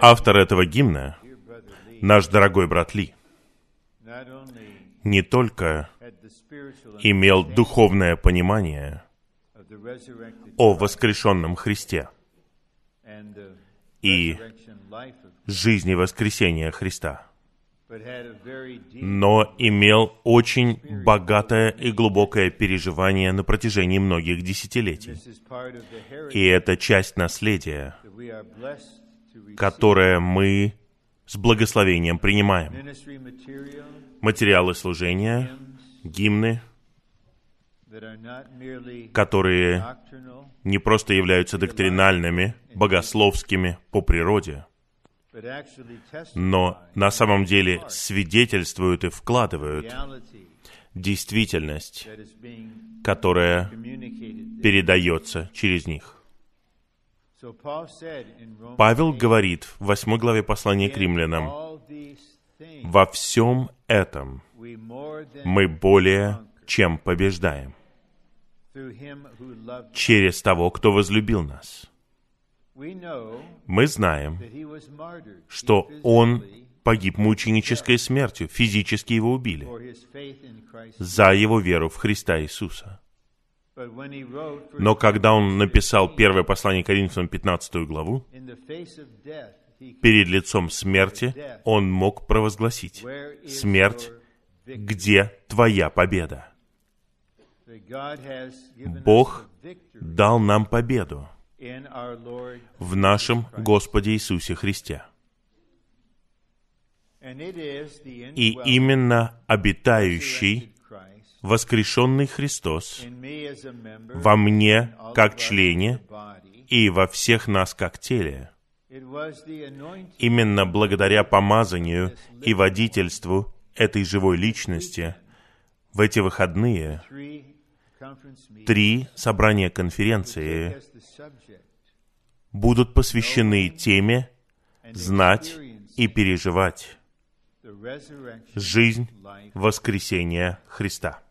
Автор этого гимна, наш дорогой брат Ли, не только имел духовное понимание о воскрешенном Христе и жизни воскресения Христа, но имел очень богатое и глубокое переживание на протяжении многих десятилетий. И это часть наследия, которое мы с благословением принимаем. Материалы служения, гимны, которые не просто являются доктринальными, богословскими по природе, но на самом деле свидетельствуют и вкладывают действительность, которая передается через них. Павел говорит в 8 главе послания к римлянам, «Во всем этом мы более чем побеждаем через того, кто возлюбил нас». Мы знаем, что он погиб мученической смертью, физически его убили, за его веру в Христа Иисуса. Но когда он написал первое послание Коринфянам 15 главу, перед лицом смерти он мог провозгласить, «Смерть, где твоя победа?» Бог дал нам победу в нашем Господе Иисусе Христе. И именно обитающий воскрешенный Христос во мне как члене и во всех нас как теле. Именно благодаря помазанию и водительству этой живой личности в эти выходные три собрания конференции будут посвящены теме знать и переживать жизнь воскресения Христа.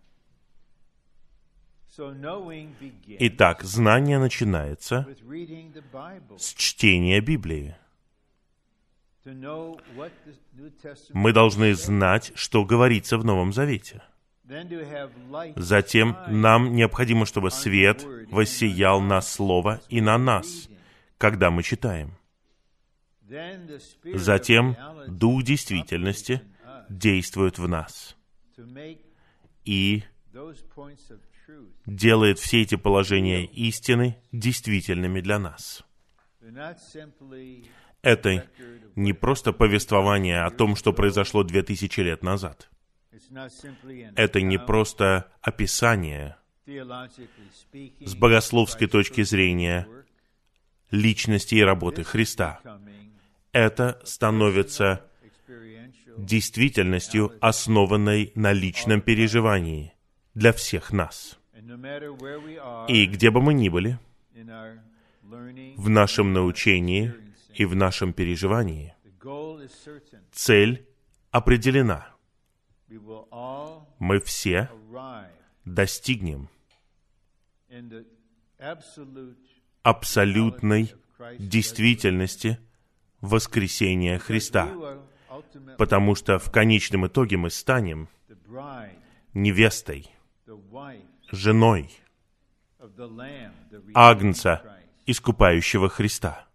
Итак, знание начинается с чтения Библии. Мы должны знать, что говорится в Новом Завете. Затем нам необходимо, чтобы свет воссиял на Слово и на нас, когда мы читаем. Затем Дух действительности действует в нас и делает все эти положения истины действительными для нас. Это не просто повествование о том, что произошло две тысячи лет назад. Это не просто описание с богословской точки зрения личности и работы Христа. Это становится действительностью, основанной на личном переживании для всех нас. И где бы мы ни были, в нашем научении и в нашем переживании, цель определена. Мы все достигнем абсолютной действительности воскресения Христа, потому что в конечном итоге мы станем невестой, женой Агнца, искупающего Христа.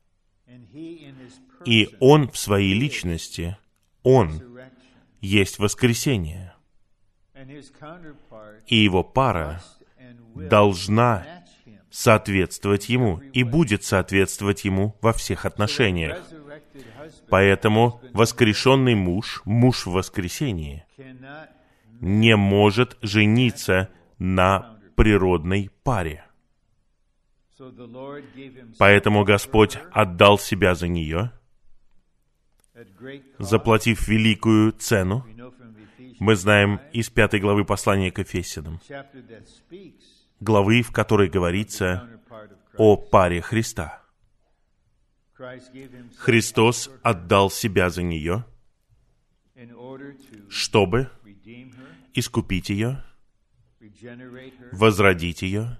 И Он в своей личности, Он есть воскресение. И Его пара должна соответствовать Ему и будет соответствовать Ему во всех отношениях. Поэтому воскрешенный муж, муж в воскресении, не может жениться на природной паре. Поэтому Господь отдал себя за нее, заплатив великую цену. Мы знаем из пятой главы послания к Ефесянам, главы, в которой говорится о паре Христа. Христос отдал себя за нее, чтобы искупить ее, возродить ее,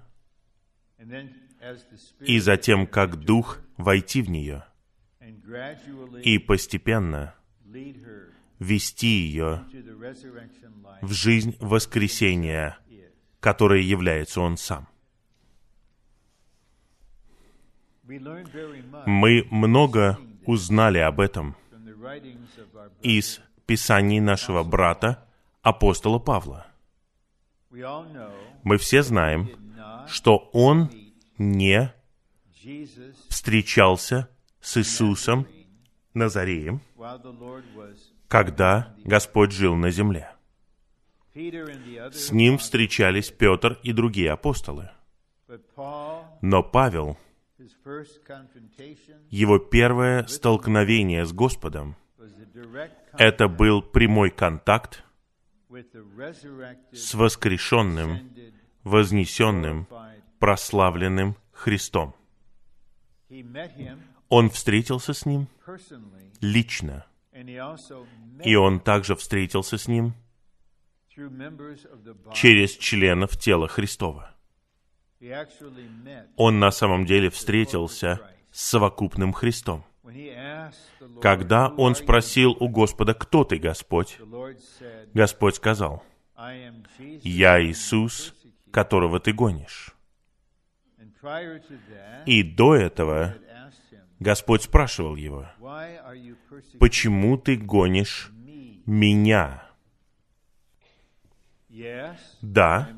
и затем, как Дух, войти в нее и постепенно вести ее в жизнь воскресения, которой является Он сам. Мы много узнали об этом из писаний нашего брата, апостола Павла. Мы все знаем, что он не встречался с Иисусом Назареем, когда Господь жил на земле. С ним встречались Петр и другие апостолы. Но Павел, его первое столкновение с Господом, это был прямой контакт с воскрешенным, вознесенным, прославленным Христом. Он встретился с ним лично, и он также встретился с ним через членов тела Христова. Он на самом деле встретился с совокупным Христом. Когда он спросил у Господа, «Кто ты, Господь?», Господь сказал, «Я Иисус, которого ты гонишь». И до этого Господь спрашивал его, «Почему ты гонишь меня?» Да,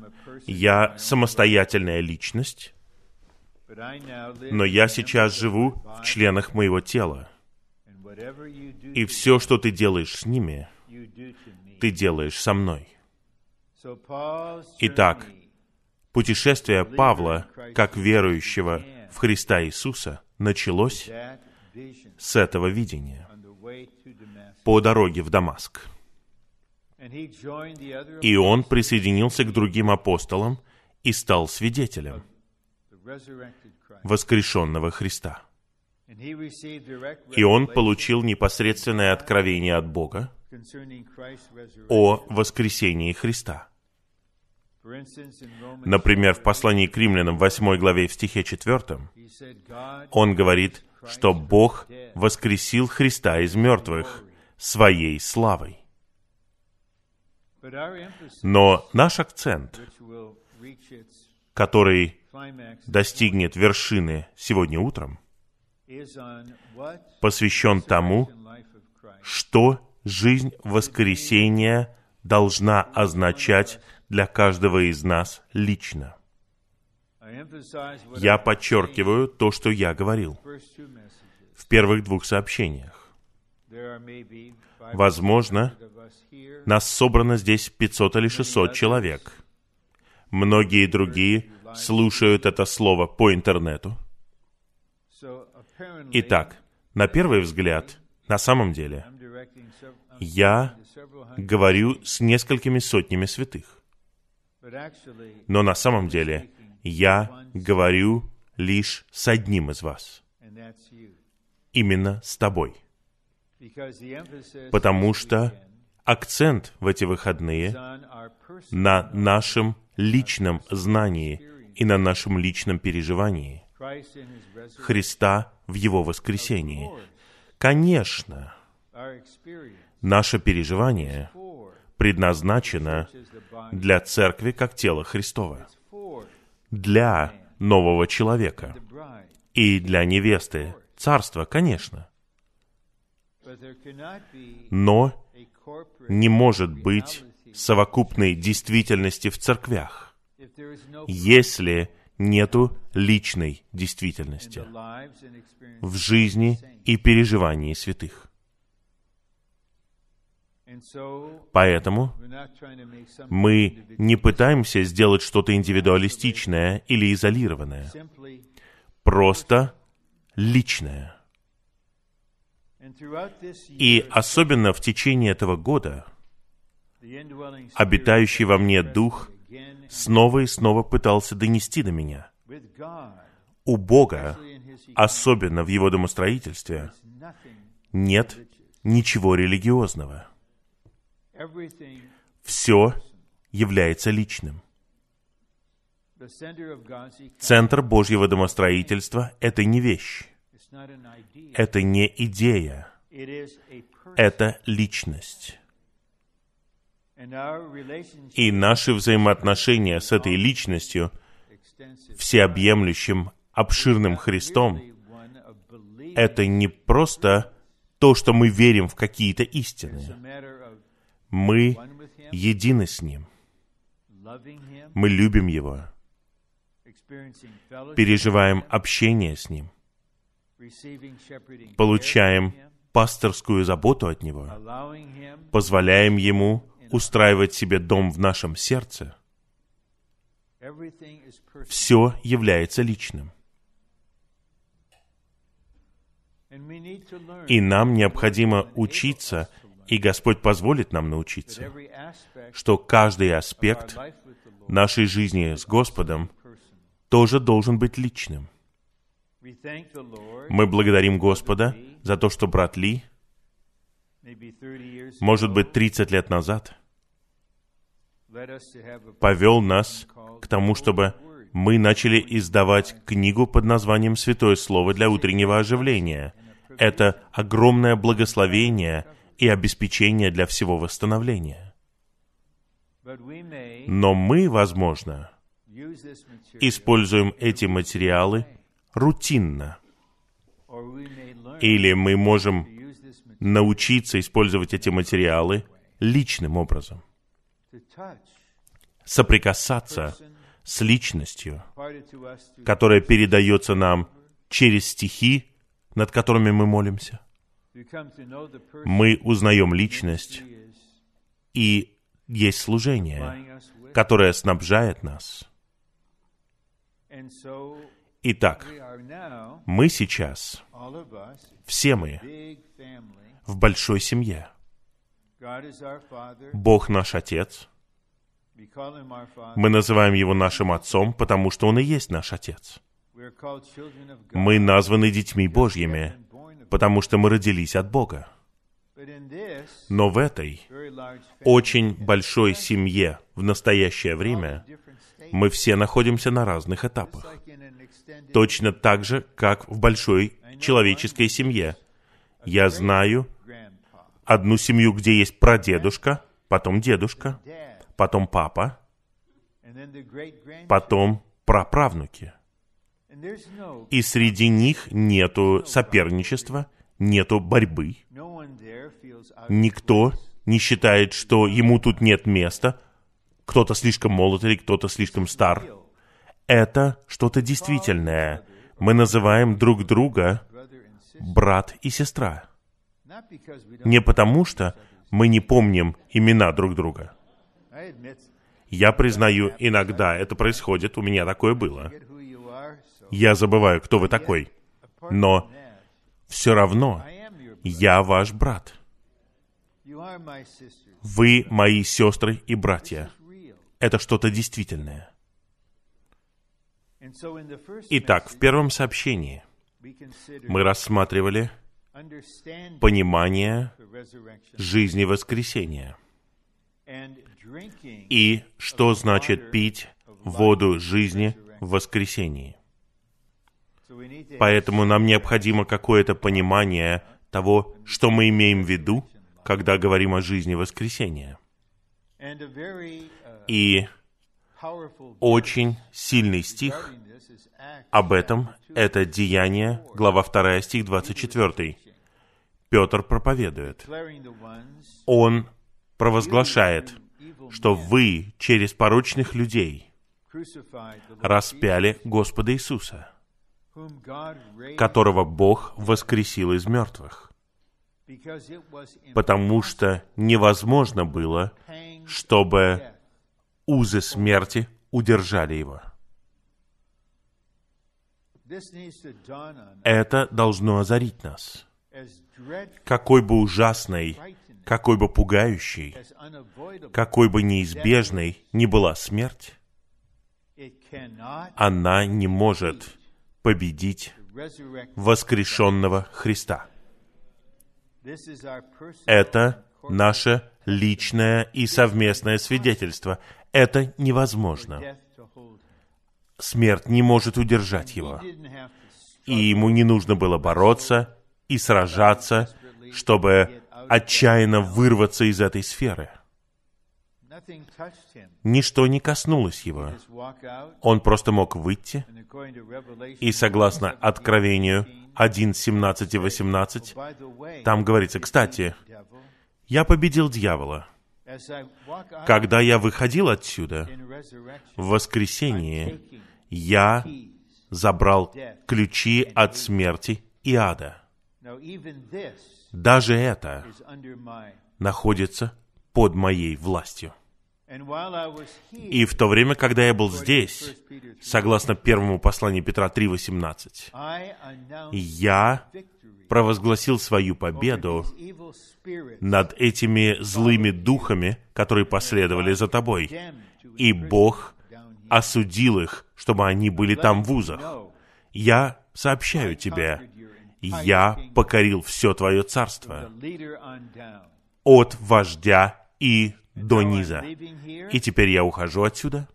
я самостоятельная личность, но я сейчас живу в членах моего тела. И все, что ты делаешь с ними, ты делаешь со мной. Итак, путешествие Павла, как верующего в Христа Иисуса, началось с этого видения по дороге в Дамаск. И он присоединился к другим апостолам и стал свидетелем воскрешенного Христа. И он получил непосредственное откровение от Бога о воскресении Христа. Например, в послании к римлянам 8 главе в стихе 4 он говорит, что Бог воскресил Христа из мертвых своей славой. Но наш акцент, который достигнет вершины сегодня утром, посвящен тому, что жизнь воскресения должна означать для каждого из нас лично. Я подчеркиваю то, что я говорил в первых двух сообщениях. Возможно, нас собрано здесь 500 или 600 человек. Многие другие слушают это слово по интернету. Итак, на первый взгляд, на самом деле, я говорю с несколькими сотнями святых. Но на самом деле я говорю лишь с одним из вас. Именно с тобой. Потому что акцент в эти выходные на нашем личном знании и на нашем личном переживании Христа в Его воскресении. Конечно, наше переживание предназначено для церкви как тела Христова, для нового человека и для невесты царства, конечно. Но не может быть совокупной действительности в церквях, если нету личной действительности в жизни и переживании святых. Поэтому мы не пытаемся сделать что-то индивидуалистичное или изолированное, просто личное. И особенно в течение этого года обитающий во мне Дух снова и снова пытался донести до меня. У Бога, особенно в Его домостроительстве, нет ничего религиозного. Все является личным. Центр Божьего домостроительства — это не вещь. Это не идея, это личность. И наши взаимоотношения с этой личностью, всеобъемлющим, обширным Христом, это не просто то, что мы верим в какие-то истины. Мы едины с Ним. Мы любим Его. Переживаем общение с Ним. Получаем пасторскую заботу от Него. Позволяем Ему устраивать себе дом в нашем сердце. Все является личным. И нам необходимо учиться, и Господь позволит нам научиться, что каждый аспект нашей жизни с Господом тоже должен быть личным. Мы благодарим Господа за то, что брат Ли, может быть, 30 лет назад, повел нас к тому, чтобы мы начали издавать книгу под названием «Святое Слово для утреннего оживления». Это огромное благословение и обеспечение для всего восстановления. Но мы, возможно, используем эти материалы рутинно. Или мы можем научиться использовать эти материалы личным образом. Соприкасаться с личностью, которая передается нам через стихи, над которыми мы молимся. Мы узнаем личность, и есть служение, которое снабжает нас. Итак, мы сейчас, все мы, в большой семье. Бог наш Отец. Мы называем Его нашим Отцом, потому что Он и есть наш Отец. Мы названы детьми Божьими, потому что мы родились от Бога. Но в этой очень большой семье в настоящее время мы все находимся на разных этапах. Точно так же, как в большой человеческой семье. Я знаю одну семью, где есть прадедушка, потом дедушка, потом папа, потом праправнуки. И среди них нету соперничества, нету борьбы. Никто не считает, что ему тут нет места, кто-то слишком молод или кто-то слишком стар. Это что-то действительное. Мы называем друг друга брат и сестра. Не потому, что мы не помним имена друг друга. Я признаю, иногда это происходит, у меня такое было. Я забываю, кто вы такой. Но все равно я ваш брат. Вы мои сестры и братья. Это что-то действительное. Итак, в первом сообщении мы рассматривали понимание жизни воскресения и что значит пить воду жизни в воскресении. Поэтому нам необходимо какое-то понимание того, что мы имеем в виду, когда говорим о жизни воскресения. И очень сильный стих об этом — это Деяние, глава 2, стих 24. Петр проповедует. Он провозглашает, что вы через порочных людей распяли Господа Иисуса, которого Бог воскресил из мертвых, потому что невозможно было, чтобы узы смерти удержали его. Это должно озарить нас. Какой бы ужасной, какой бы пугающей, какой бы неизбежной ни была смерть, она не может победить воскрешенного Христа. Это наше личное и совместное свидетельство. Это невозможно. Смерть не может удержать его. и ему не нужно было бороться и сражаться, чтобы отчаянно вырваться из этой сферы. Ничто не коснулось его. Он просто мог выйти, и согласно Откровению 1, 17 и 18, там говорится, кстати, я победил дьявола. Когда я выходил отсюда, в воскресенье, я забрал ключи от смерти и ада. Даже это находится под моей властью. И в то время, когда я был здесь, согласно первому посланию Петра 3.18, я провозгласил свою победу над этими злыми духами, которые последовали за тобой. И Бог осудил их, чтобы они были там в узах. Я сообщаю тебе, я покорил все твое царство от вождя и до низа. И теперь я ухожу отсюда,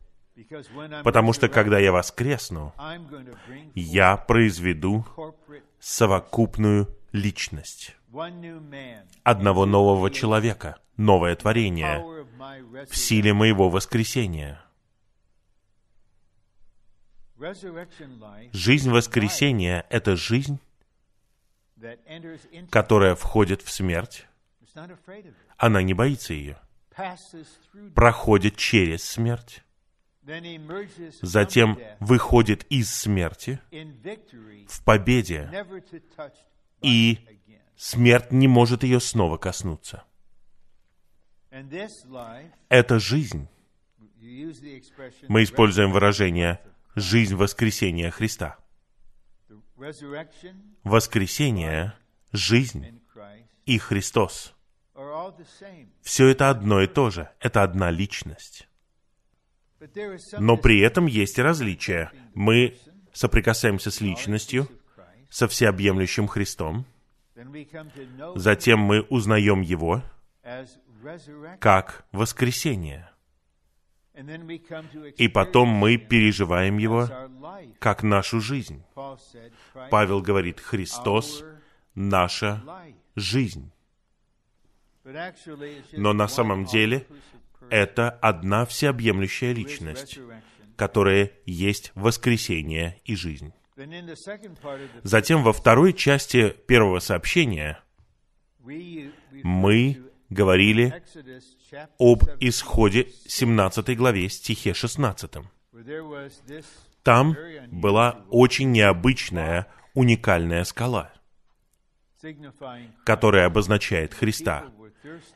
потому что когда я воскресну, я произведу совокупную личность одного нового человека, новое творение в силе моего воскресения. Жизнь воскресения — это жизнь, которая входит в смерть. Она не боится ее проходит через смерть, затем выходит из смерти в победе, и смерть не может ее снова коснуться. Эта жизнь, мы используем выражение «жизнь воскресения Христа». Воскресение, жизнь и Христос — все это одно и то же. Это одна личность. Но при этом есть различия. Мы соприкасаемся с личностью, со всеобъемлющим Христом. Затем мы узнаем Его как воскресение. И потом мы переживаем Его как нашу жизнь. Павел говорит, Христос — наша жизнь. Но на самом деле это одна всеобъемлющая личность, которая есть воскресение и жизнь. Затем во второй части первого сообщения мы говорили об исходе 17 главе, стихе 16. Там была очень необычная, уникальная скала, которая обозначает Христа.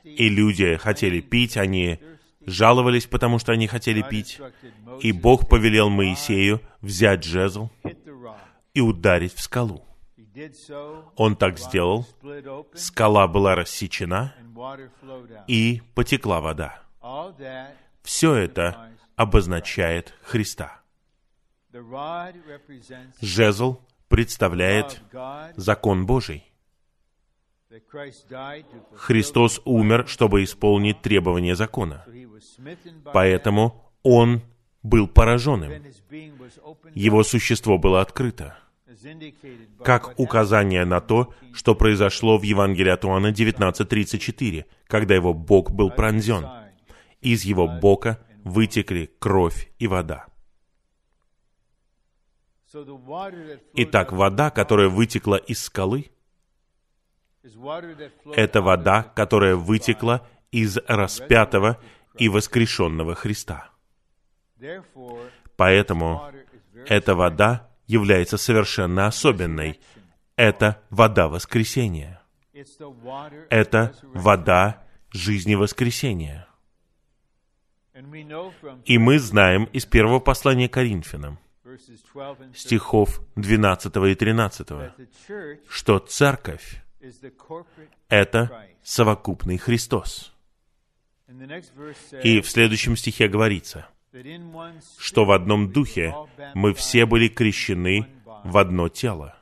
И люди хотели пить, они жаловались, потому что они хотели пить. И Бог повелел Моисею взять жезл и ударить в скалу. Он так сделал, скала была рассечена, и потекла вода. Все это обозначает Христа. Жезл представляет закон Божий. Христос умер, чтобы исполнить требования закона. Поэтому Он был пораженным. Его существо было открыто. Как указание на то, что произошло в Евангелии от Иоанна 19.34, когда его бок был пронзен. Из его бока вытекли кровь и вода. Итак, вода, которая вытекла из скалы, это вода, которая вытекла из распятого и воскрешенного Христа. Поэтому эта вода является совершенно особенной. Это вода воскресения. Это вода жизни воскресения. И мы знаем из первого послания Коринфянам, стихов 12 и 13, что церковь это совокупный Христос. И в следующем стихе говорится, что в одном духе мы все были крещены в одно тело,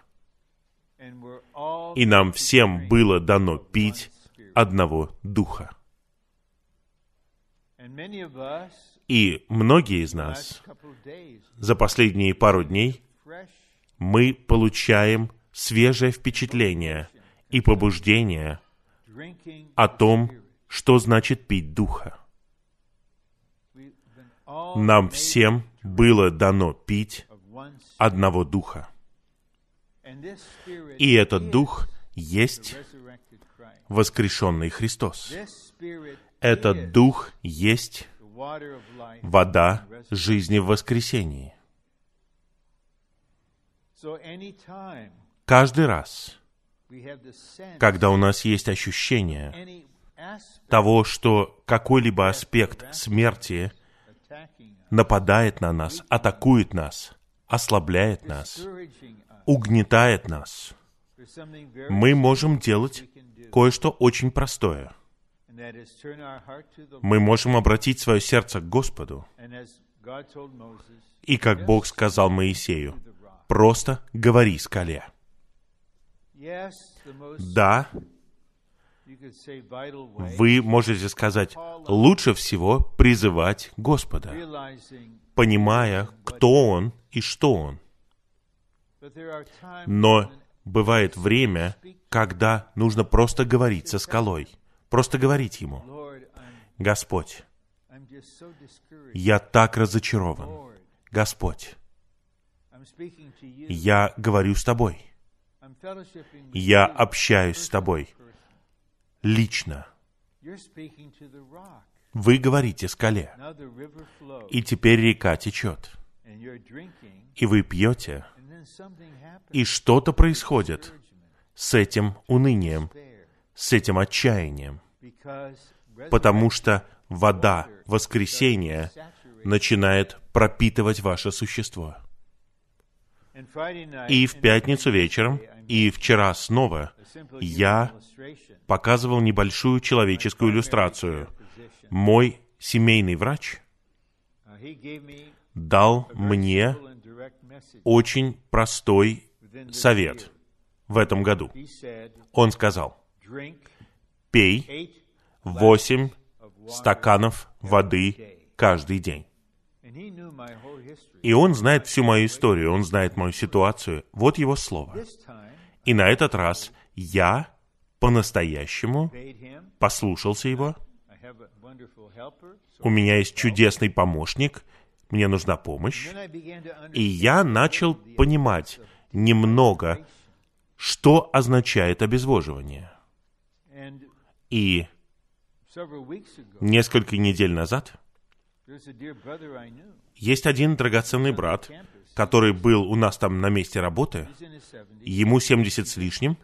и нам всем было дано пить одного духа. И многие из нас за последние пару дней мы получаем свежее впечатление и побуждение о том, что значит пить Духа. Нам всем было дано пить одного Духа. И этот Дух есть воскрешенный Христос. Этот Дух есть вода жизни в воскресении. Каждый раз, когда у нас есть ощущение того, что какой-либо аспект смерти нападает на нас, атакует нас, ослабляет нас, угнетает нас, мы можем делать кое-что очень простое. Мы можем обратить свое сердце к Господу. И как Бог сказал Моисею, просто говори скале. Да, вы можете сказать, лучше всего призывать Господа, понимая, кто Он и что Он. Но бывает время, когда нужно просто говорить со скалой, просто говорить Ему, Господь, я так разочарован. Господь, я говорю с Тобой. Я общаюсь с Тобой лично. Вы говорите скале, и теперь река течет, и вы пьете, и что-то происходит с этим унынием, с этим отчаянием, потому что вода воскресения начинает пропитывать ваше существо. И в пятницу вечером, и вчера снова я показывал небольшую человеческую иллюстрацию. Мой семейный врач дал мне очень простой совет в этом году. Он сказал, пей 8 стаканов воды каждый день. И он знает всю мою историю, он знает мою ситуацию. Вот его слово. И на этот раз я по-настоящему послушался его. У меня есть чудесный помощник, мне нужна помощь. И я начал понимать немного, что означает обезвоживание. И несколько недель назад есть один драгоценный брат, который был у нас там на месте работы, ему 70 с лишним,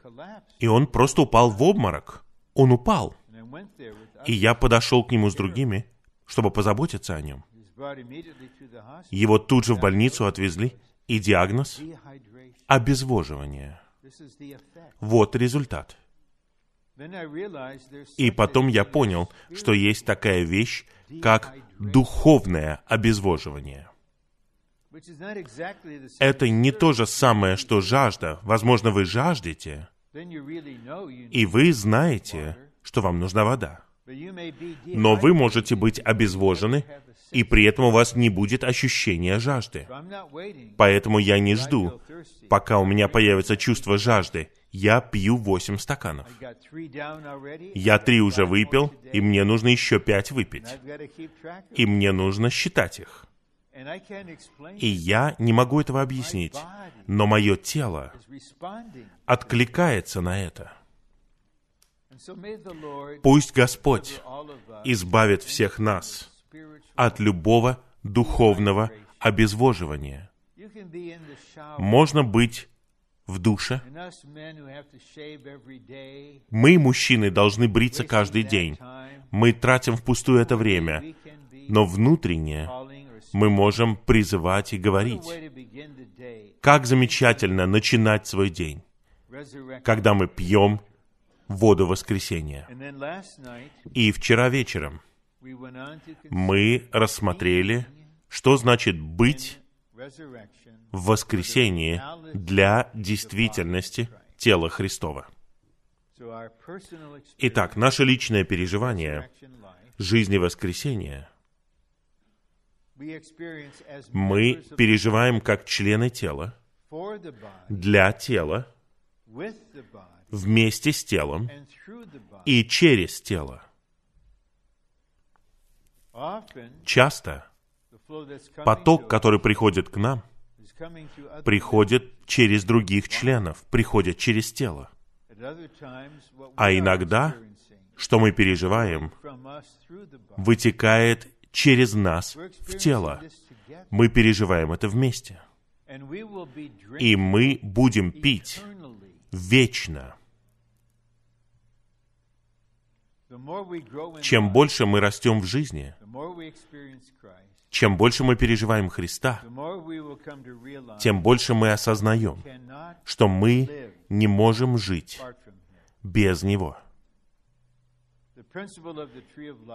и он просто упал в обморок. Он упал. И я подошел к нему с другими, чтобы позаботиться о нем. Его тут же в больницу отвезли, и диагноз – обезвоживание. Вот результат. И потом я понял, что есть такая вещь, как духовное обезвоживание. Это не то же самое, что жажда. Возможно, вы жаждете, и вы знаете, что вам нужна вода. Но вы можете быть обезвожены, и при этом у вас не будет ощущения жажды. Поэтому я не жду, пока у меня появится чувство жажды. Я пью восемь стаканов. Я три уже выпил, и мне нужно еще пять выпить. И мне нужно считать их. И я не могу этого объяснить, но мое тело откликается на это. Пусть Господь избавит всех нас от любого духовного обезвоживания. Можно быть в душе. Мы, мужчины, должны бриться каждый день. Мы тратим впустую это время. Но внутренне мы можем призывать и говорить. Как замечательно начинать свой день, когда мы пьем воду воскресения. И вчера вечером мы рассмотрели, что значит быть в воскресении для действительности тела Христова. Итак, наше личное переживание жизни воскресения мы переживаем как члены тела для тела, вместе с телом и через тело. Часто поток, который приходит к нам, приходит через других членов, приходит через тело. А иногда, что мы переживаем, вытекает через нас в тело. Мы переживаем это вместе. И мы будем пить вечно. Чем больше мы растем в жизни, чем больше мы переживаем Христа, тем больше мы осознаем, что мы не можем жить без Него.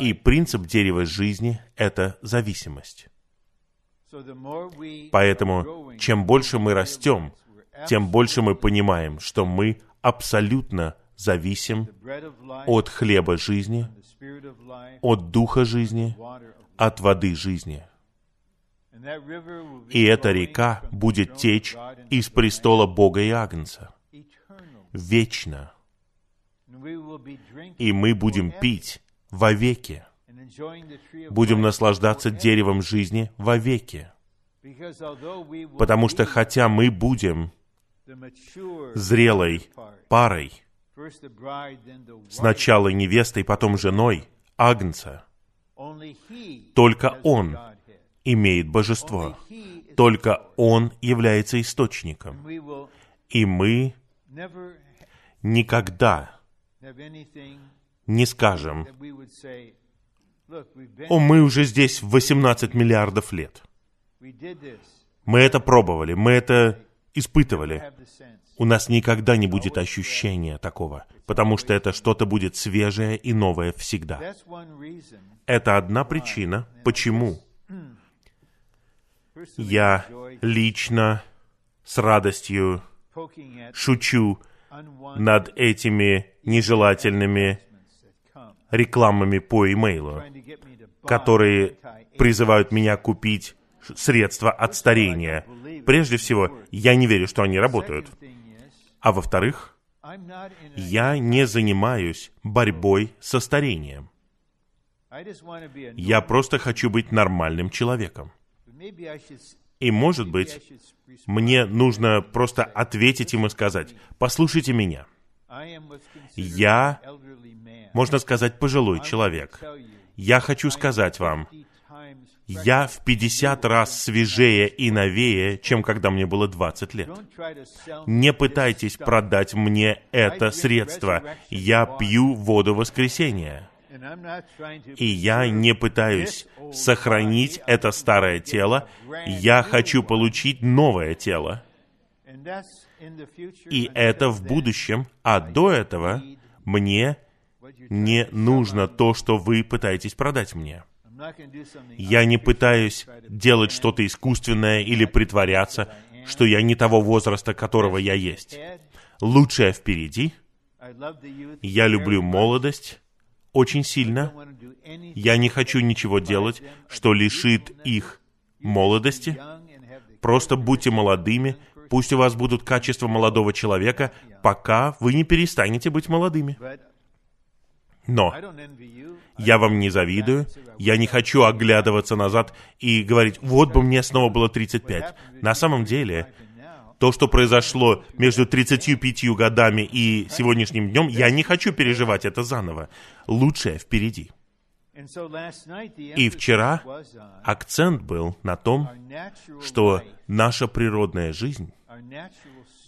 И принцип дерева жизни — это зависимость. Поэтому, чем больше мы растем, тем больше мы понимаем, что мы абсолютно зависим от хлеба жизни, от духа жизни, от воды жизни. И эта река будет течь из престола Бога и Агнца вечно. И мы будем пить вовеки. Будем наслаждаться деревом жизни вовеки. Потому что хотя мы будем зрелой парой, сначала невестой, потом женой Агнца, только Он имеет божество. Только Он является источником. И мы никогда не скажем, «О, мы уже здесь 18 миллиардов лет. Мы это пробовали, мы это испытывали». У нас никогда не будет ощущения такого, потому что это что-то будет свежее и новое всегда. Это одна причина, почему я лично с радостью шучу над этими нежелательными рекламами по имейлу, которые призывают меня купить средства от старения. Прежде всего, я не верю, что они работают. А во-вторых, я не занимаюсь борьбой со старением. Я просто хочу быть нормальным человеком. И, может быть, мне нужно просто ответить им и сказать, послушайте меня. Я, можно сказать, пожилой человек. Я хочу сказать вам, я в 50 раз свежее и новее, чем когда мне было 20 лет. Не пытайтесь продать мне это средство. Я пью воду воскресения. И я не пытаюсь сохранить это старое тело, я хочу получить новое тело. И это в будущем, а до этого мне не нужно то, что вы пытаетесь продать мне. Я не пытаюсь делать что-то искусственное или притворяться, что я не того возраста, которого я есть. Лучшее впереди. Я люблю молодость, очень сильно. Я не хочу ничего делать, что лишит их молодости. Просто будьте молодыми, пусть у вас будут качества молодого человека, пока вы не перестанете быть молодыми. Но я вам не завидую, я не хочу оглядываться назад и говорить, вот бы мне снова было 35. На самом деле, то, что произошло между 35 годами и сегодняшним днем, я не хочу переживать это заново. Лучшее впереди. И вчера акцент был на том, что наша природная жизнь,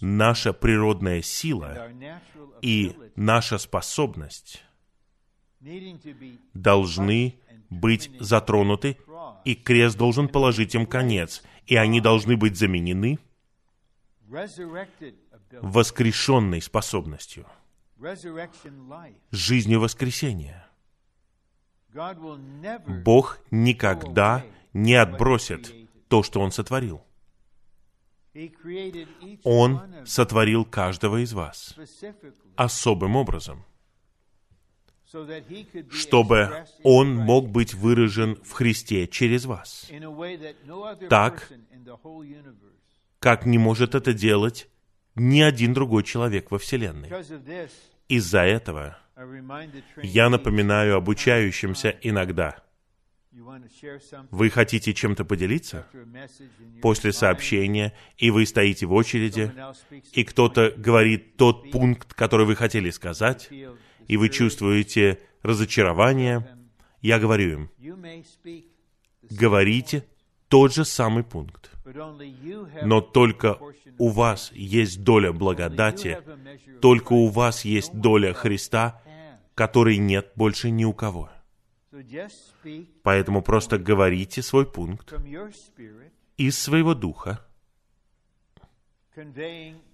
наша природная сила и наша способность должны быть затронуты, и крест должен положить им конец, и они должны быть заменены – воскрешенной способностью, жизнью воскресения. Бог никогда не отбросит то, что Он сотворил. Он сотворил каждого из вас особым образом, чтобы Он мог быть выражен в Христе через вас. Так, как не может это делать ни один другой человек во Вселенной. Из-за этого я напоминаю обучающимся иногда. Вы хотите чем-то поделиться? После сообщения, и вы стоите в очереди, и кто-то говорит тот пункт, который вы хотели сказать, и вы чувствуете разочарование, я говорю им, говорите тот же самый пункт. Но только у вас есть доля благодати, только у вас есть доля Христа, которой нет больше ни у кого. Поэтому просто говорите свой пункт из своего духа,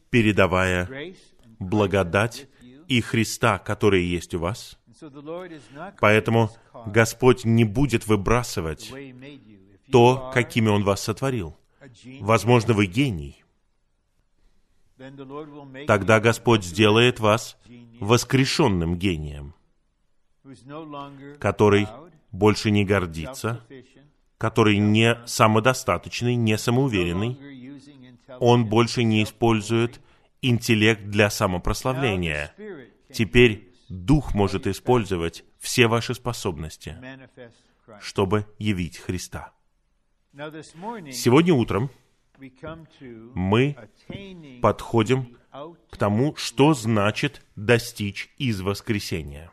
передавая благодать и Христа, который есть у вас. Поэтому Господь не будет выбрасывать то, какими Он вас сотворил. Возможно, вы гений. Тогда Господь сделает вас воскрешенным гением который больше не гордится, который не самодостаточный, не самоуверенный, он больше не использует интеллект для самопрославления. Теперь Дух может использовать все ваши способности, чтобы явить Христа. Сегодня утром мы подходим к тому, что значит достичь из воскресения.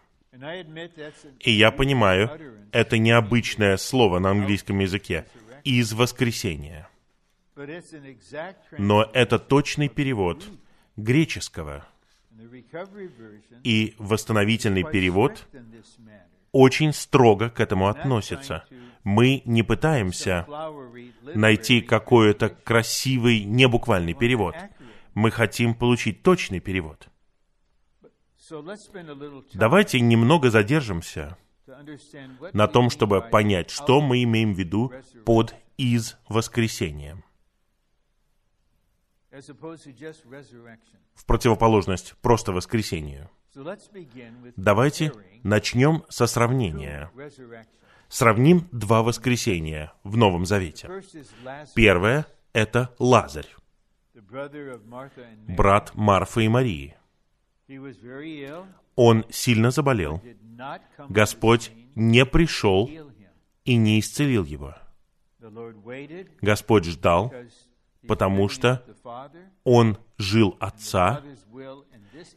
И я понимаю, это необычное слово на английском языке «из воскресения». Но это точный перевод греческого. И восстановительный перевод очень строго к этому относится. Мы не пытаемся найти какой-то красивый, небуквальный перевод. Мы хотим получить точный перевод. Давайте немного задержимся на том, чтобы понять, что мы имеем в виду под «из воскресением». В противоположность просто воскресению. Давайте начнем со сравнения. Сравним два воскресения в Новом Завете. Первое — это Лазарь, брат Марфы и Марии. Он сильно заболел. Господь не пришел и не исцелил его. Господь ждал, потому что он жил Отца,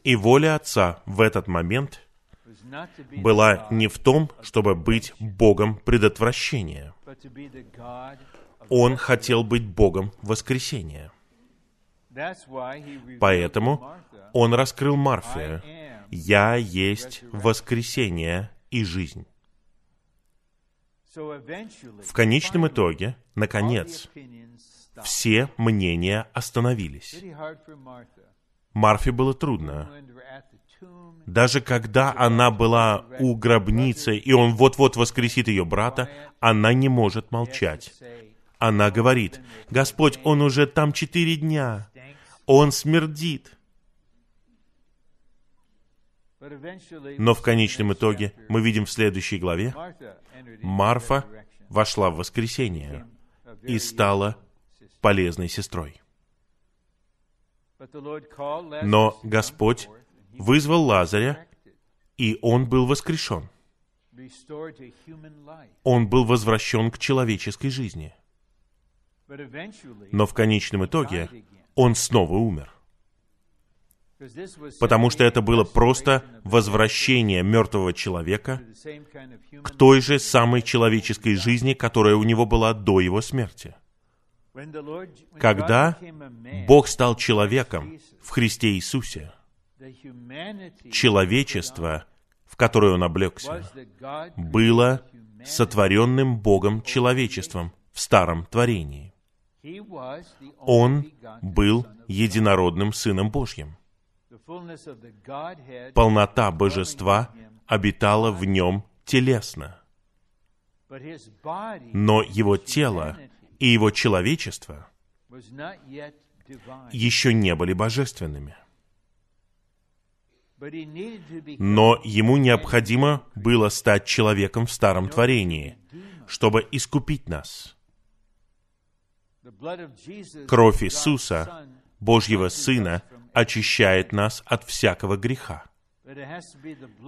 и воля Отца в этот момент была не в том, чтобы быть Богом предотвращения. Он хотел быть Богом воскресения. Поэтому он раскрыл Марфе, «Я есть воскресение и жизнь». В конечном итоге, наконец, все мнения остановились. Марфе было трудно. Даже когда она была у гробницы, и он вот-вот воскресит ее брата, она не может молчать. Она говорит, «Господь, он уже там четыре дня, он смердит». Но в конечном итоге мы видим в следующей главе, Марфа вошла в воскресение и стала полезной сестрой. Но Господь вызвал Лазаря, и он был воскрешен. Он был возвращен к человеческой жизни. Но в конечном итоге он снова умер потому что это было просто возвращение мертвого человека к той же самой человеческой жизни, которая у него была до его смерти. Когда Бог стал человеком в Христе Иисусе, человечество, в которое Он облегся, было сотворенным Богом человечеством в старом творении. Он был единородным Сыном Божьим. Полнота божества обитала в нем телесно. Но его тело и его человечество еще не были божественными. Но ему необходимо было стать человеком в старом творении, чтобы искупить нас. Кровь Иисуса, Божьего Сына, очищает нас от всякого греха.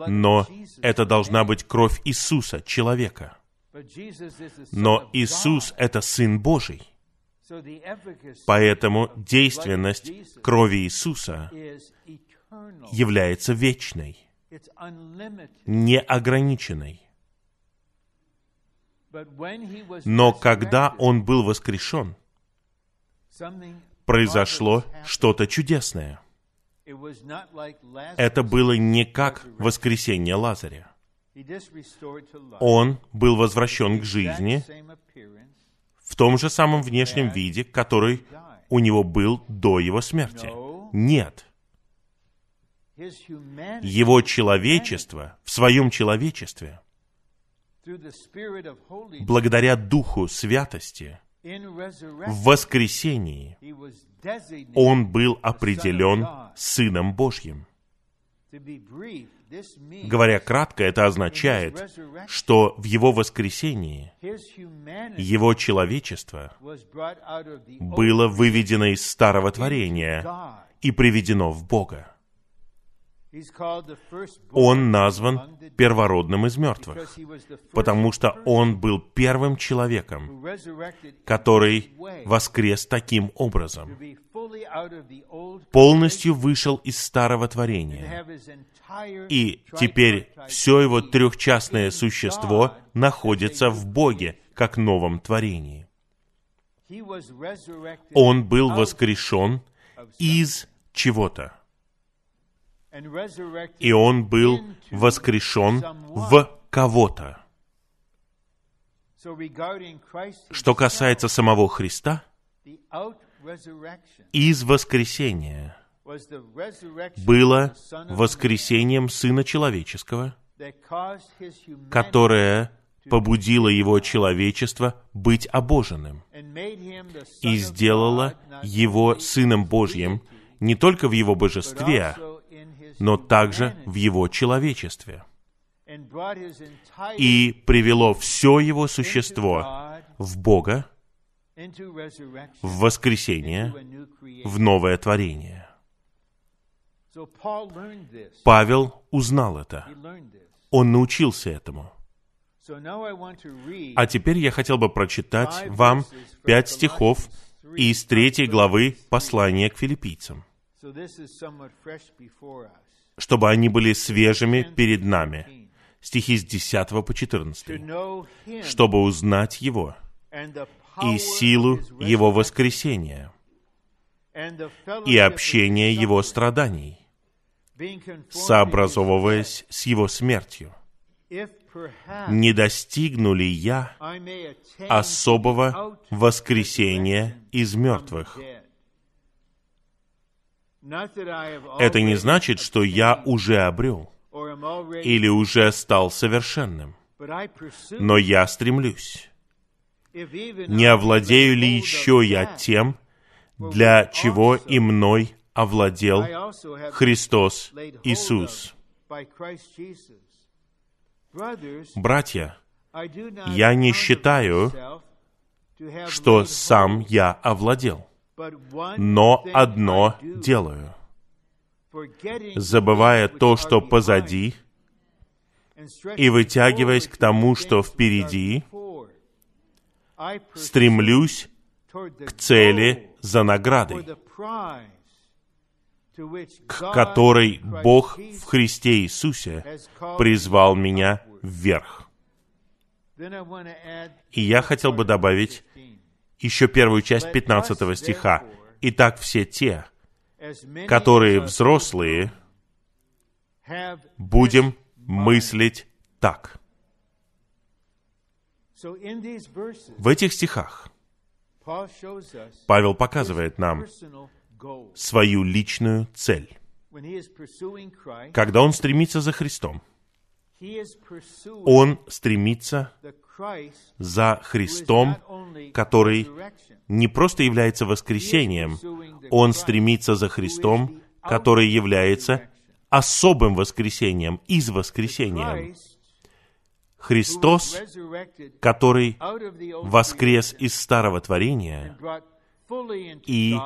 Но это должна быть кровь Иисуса, человека. Но Иисус — это Сын Божий. Поэтому действенность крови Иисуса является вечной, неограниченной. Но когда Он был воскрешен, произошло что-то чудесное. Это было не как воскресение Лазаря. Он был возвращен к жизни в том же самом внешнем виде, который у него был до его смерти. Нет. Его человечество в своем человечестве, благодаря Духу Святости, в воскресении он был определен Сыном Божьим. Говоря кратко, это означает, что в его воскресении его человечество было выведено из старого творения и приведено в Бога. Он назван первородным из мертвых, потому что он был первым человеком, который воскрес таким образом, полностью вышел из старого творения, и теперь все его трехчастное существо находится в Боге, как новом творении. Он был воскрешен из чего-то и он был воскрешен в кого-то. Что касается самого Христа, из воскресения было воскресением Сына Человеческого, которое побудило его человечество быть обоженным и сделало его Сыном Божьим не только в его божестве, но также в его человечестве. И привело все его существо в Бога, в воскресение, в новое творение. Павел узнал это. Он научился этому. А теперь я хотел бы прочитать вам пять стихов из третьей главы послания к филиппийцам чтобы они были свежими перед нами. Стихи с 10 по 14. Чтобы узнать Его и силу Его воскресения и общение Его страданий, сообразовываясь с Его смертью. Не достигну ли я особого воскресения из мертвых? Это не значит, что я уже обрел или уже стал совершенным. Но я стремлюсь. Не овладею ли еще я тем, для чего и мной овладел Христос Иисус? Братья, я не считаю, что сам я овладел но одно делаю, забывая то, что позади, и вытягиваясь к тому, что впереди, стремлюсь к цели за наградой, к которой Бог в Христе Иисусе призвал меня вверх. И я хотел бы добавить еще первую часть 15 стиха. «Итак, все те, которые взрослые, будем мыслить так». В этих стихах Павел показывает нам свою личную цель. Когда он стремится за Христом, он стремится за Христом, который не просто является воскресением, он стремится за Христом, который является особым воскресением, из воскресением. Христос, который воскрес из старого творения и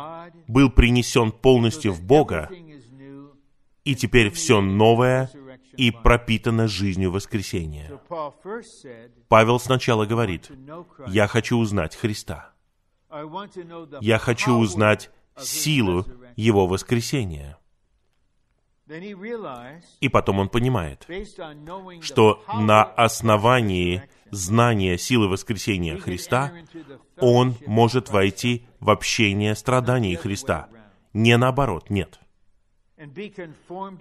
был принесен полностью в Бога, и теперь все новое и пропитано жизнью воскресения. Павел сначала говорит, «Я хочу узнать Христа. Я хочу узнать силу Его воскресения». И потом он понимает, что на основании знания силы воскресения Христа он может войти в общение страданий Христа. Не наоборот, нет.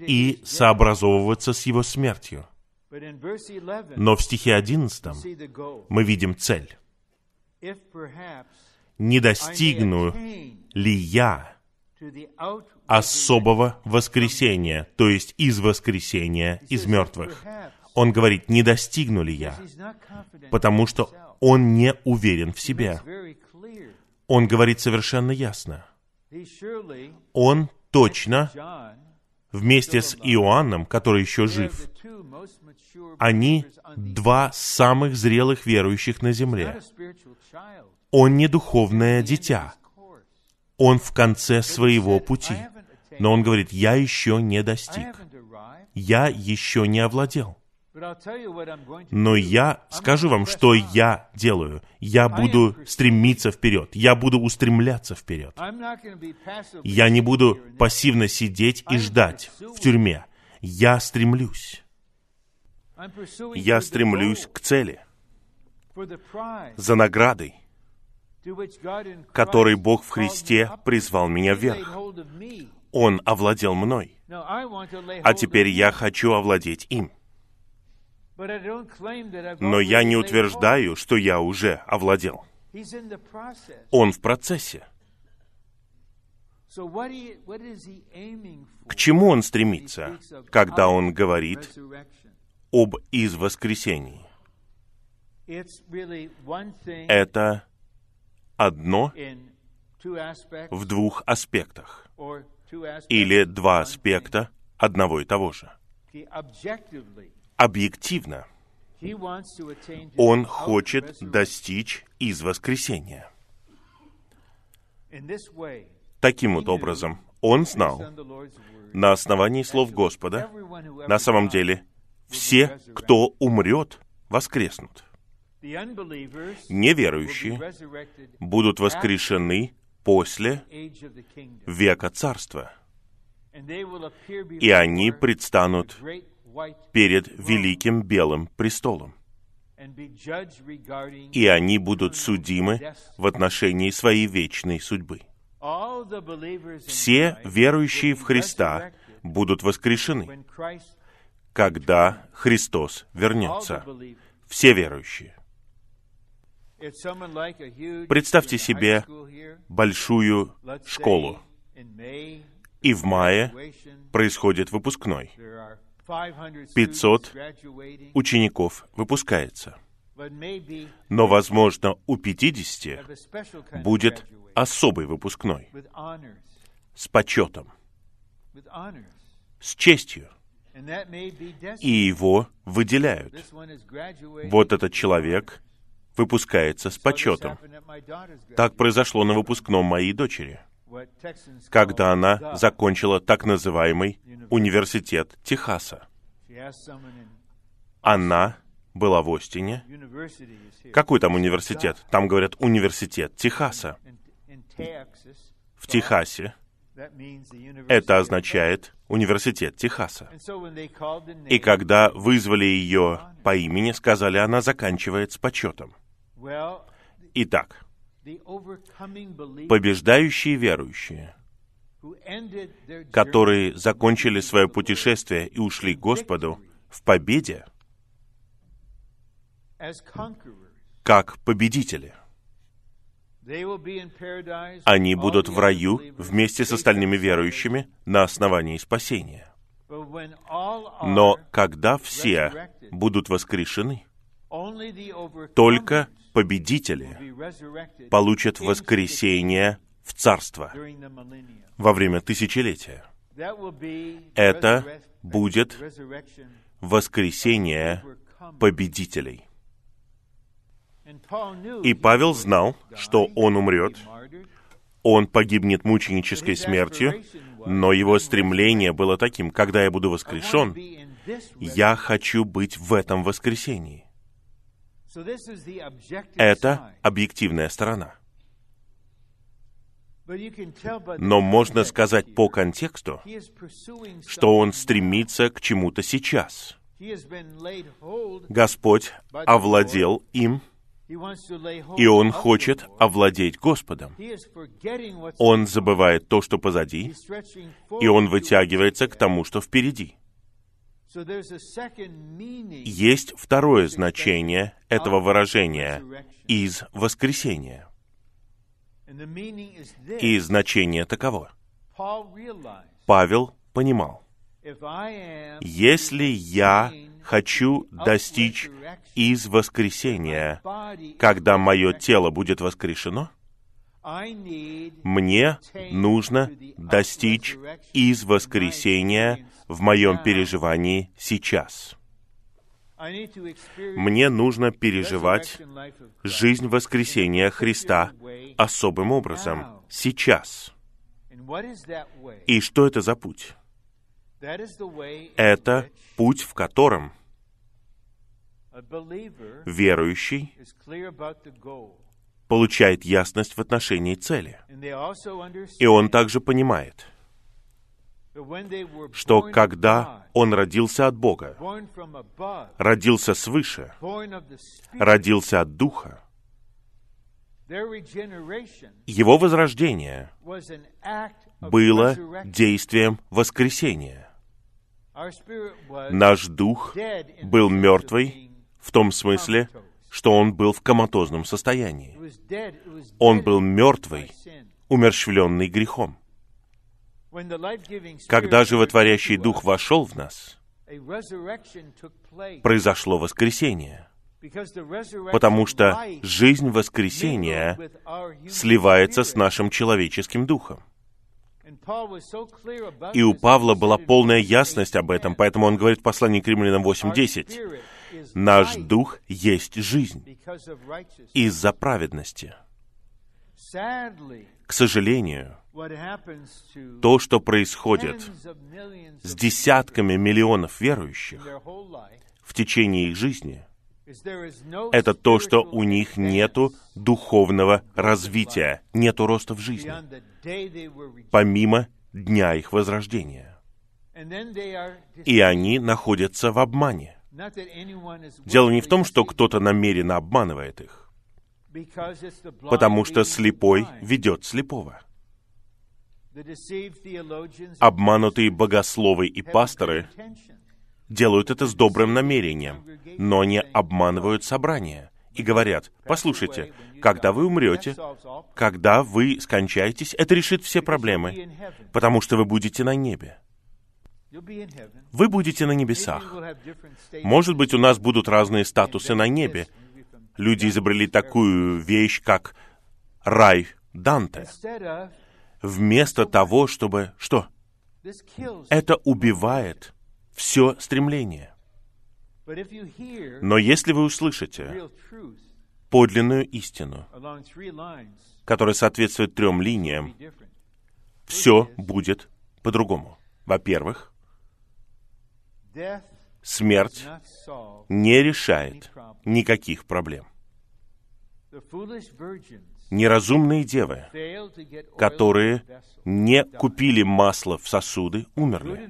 И сообразовываться с его смертью. Но в стихе 11 мы видим цель. «Не достигну ли я особого воскресения, то есть из воскресения из мертвых. Он говорит, не достигну ли я, потому что он не уверен в себе. Он говорит совершенно ясно. Он точно вместе с Иоанном, который еще жив, они два самых зрелых верующих на земле. Он не духовное дитя. Он в конце своего пути. Но он говорит, я еще не достиг. Я еще не овладел. Но я скажу вам, что я делаю. Я буду стремиться вперед. Я буду устремляться вперед. Я не буду пассивно сидеть и ждать в тюрьме. Я стремлюсь. Я стремлюсь к цели. За наградой, которой Бог в Христе призвал меня вверх. Он овладел мной. А теперь я хочу овладеть им. Но я не утверждаю, что я уже овладел. Он в процессе. К чему он стремится, когда он говорит об извоскресении? Это одно в двух аспектах или два аспекта одного и того же. Объективно, он хочет достичь из воскресения. Таким вот образом, он знал, на основании слов Господа, на самом деле, все, кто умрет, воскреснут. Неверующие будут воскрешены после века Царства. И они предстанут перед великим белым престолом. И они будут судимы в отношении своей вечной судьбы. Все верующие в Христа будут воскрешены, когда Христос вернется. Все верующие. Представьте себе большую школу, и в мае происходит выпускной. 500 учеников выпускается. Но, возможно, у 50 будет особый выпускной с почетом, с честью. И его выделяют. Вот этот человек выпускается с почетом. Так произошло на выпускном моей дочери, когда она закончила так называемый университет Техаса. Она была в Остине. Какой там университет? Там говорят университет Техаса. В Техасе. Это означает университет Техаса. И когда вызвали ее по имени, сказали, она заканчивает с почетом. Итак, побеждающие верующие, которые закончили свое путешествие и ушли к Господу в победе, как победители. Они будут в раю вместе с остальными верующими на основании спасения. Но когда все будут воскрешены, только победители получат воскресение в Царство во время тысячелетия. Это будет воскресение победителей. И Павел знал, что он умрет, он погибнет мученической смертью, но его стремление было таким, когда я буду воскрешен, я хочу быть в этом воскресении. Это объективная сторона. Но можно сказать по контексту, что он стремится к чему-то сейчас. Господь овладел им, и он хочет овладеть Господом. Он забывает то, что позади, и он вытягивается к тому, что впереди. Есть второе значение этого выражения «из воскресения». И значение таково. Павел понимал, если я хочу достичь из воскресения, когда мое тело будет воскрешено, мне нужно достичь из воскресения в моем переживании сейчас. Мне нужно переживать жизнь воскресения Христа особым образом, сейчас. И что это за путь? Это путь, в котором верующий получает ясность в отношении цели. И он также понимает, что когда он родился от Бога, родился свыше, родился от Духа, его возрождение было действием воскресения. Наш дух был мертвый в том смысле, что он был в коматозном состоянии. Он был мертвый, умерщвленный грехом. Когда животворящий дух вошел в нас, произошло воскресение, потому что жизнь воскресения сливается с нашим человеческим духом. И у Павла была полная ясность об этом, поэтому он говорит в послании к римлянам 8.10, «Наш дух есть жизнь из-за праведности». К сожалению, то, что происходит с десятками миллионов верующих в течение их жизни, это то, что у них нету духовного развития, нету роста в жизни, помимо дня их возрождения. И они находятся в обмане. Дело не в том, что кто-то намеренно обманывает их, потому что слепой ведет слепого. Обманутые богословы и пасторы делают это с добрым намерением, но они обманывают собрание и говорят, послушайте, когда вы умрете, когда вы скончаетесь, это решит все проблемы, потому что вы будете на небе. Вы будете на небесах. Может быть, у нас будут разные статусы на небе. Люди изобрели такую вещь, как рай Данте. Вместо того, чтобы... Что? Это убивает все стремление. Но если вы услышите подлинную истину, которая соответствует трем линиям, все будет по-другому. Во-первых, смерть не решает никаких проблем. Неразумные девы, которые не купили масло в сосуды, умерли.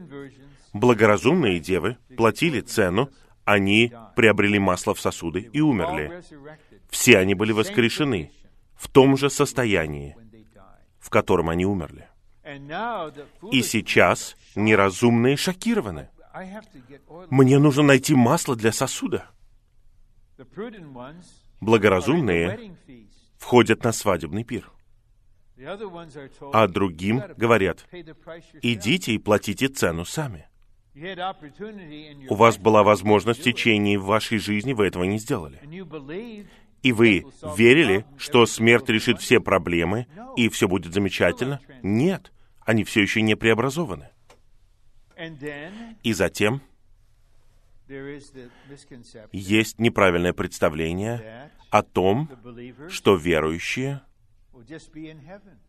Благоразумные девы платили цену, они приобрели масло в сосуды и умерли. Все они были воскрешены в том же состоянии, в котором они умерли. И сейчас неразумные шокированы. Мне нужно найти масло для сосуда. Благоразумные входят на свадебный пир. А другим говорят, идите и платите цену сами. У вас была возможность в течение вашей жизни, вы этого не сделали. И вы верили, что смерть решит все проблемы, и все будет замечательно? Нет, они все еще не преобразованы. И затем есть неправильное представление о том, что верующие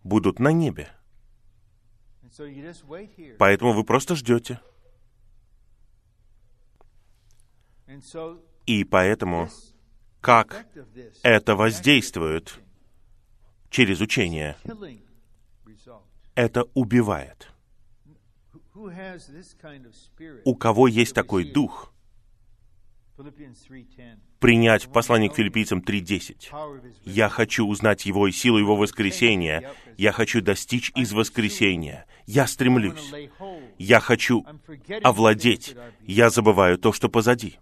будут на небе. Поэтому вы просто ждете. И поэтому, как это воздействует через учение, это убивает. У кого есть такой дух, принять послание к филиппийцам 3.10. «Я хочу узнать Его и силу Его воскресения. Я хочу достичь из воскресения. Я стремлюсь. Я хочу овладеть. Я забываю то, что позади».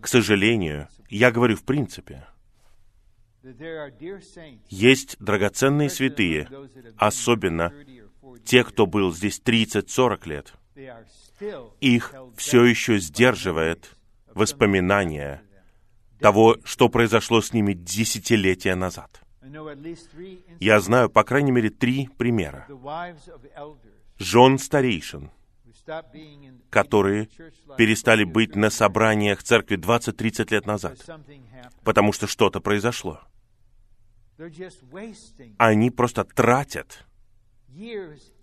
К сожалению, я говорю в принципе, есть драгоценные святые, особенно те, кто был здесь 30-40 лет. Их все еще сдерживает воспоминания того, что произошло с ними десятилетия назад. Я знаю, по крайней мере, три примера. Жен старейшин, которые перестали быть на собраниях церкви 20-30 лет назад, потому что что-то произошло. Они просто тратят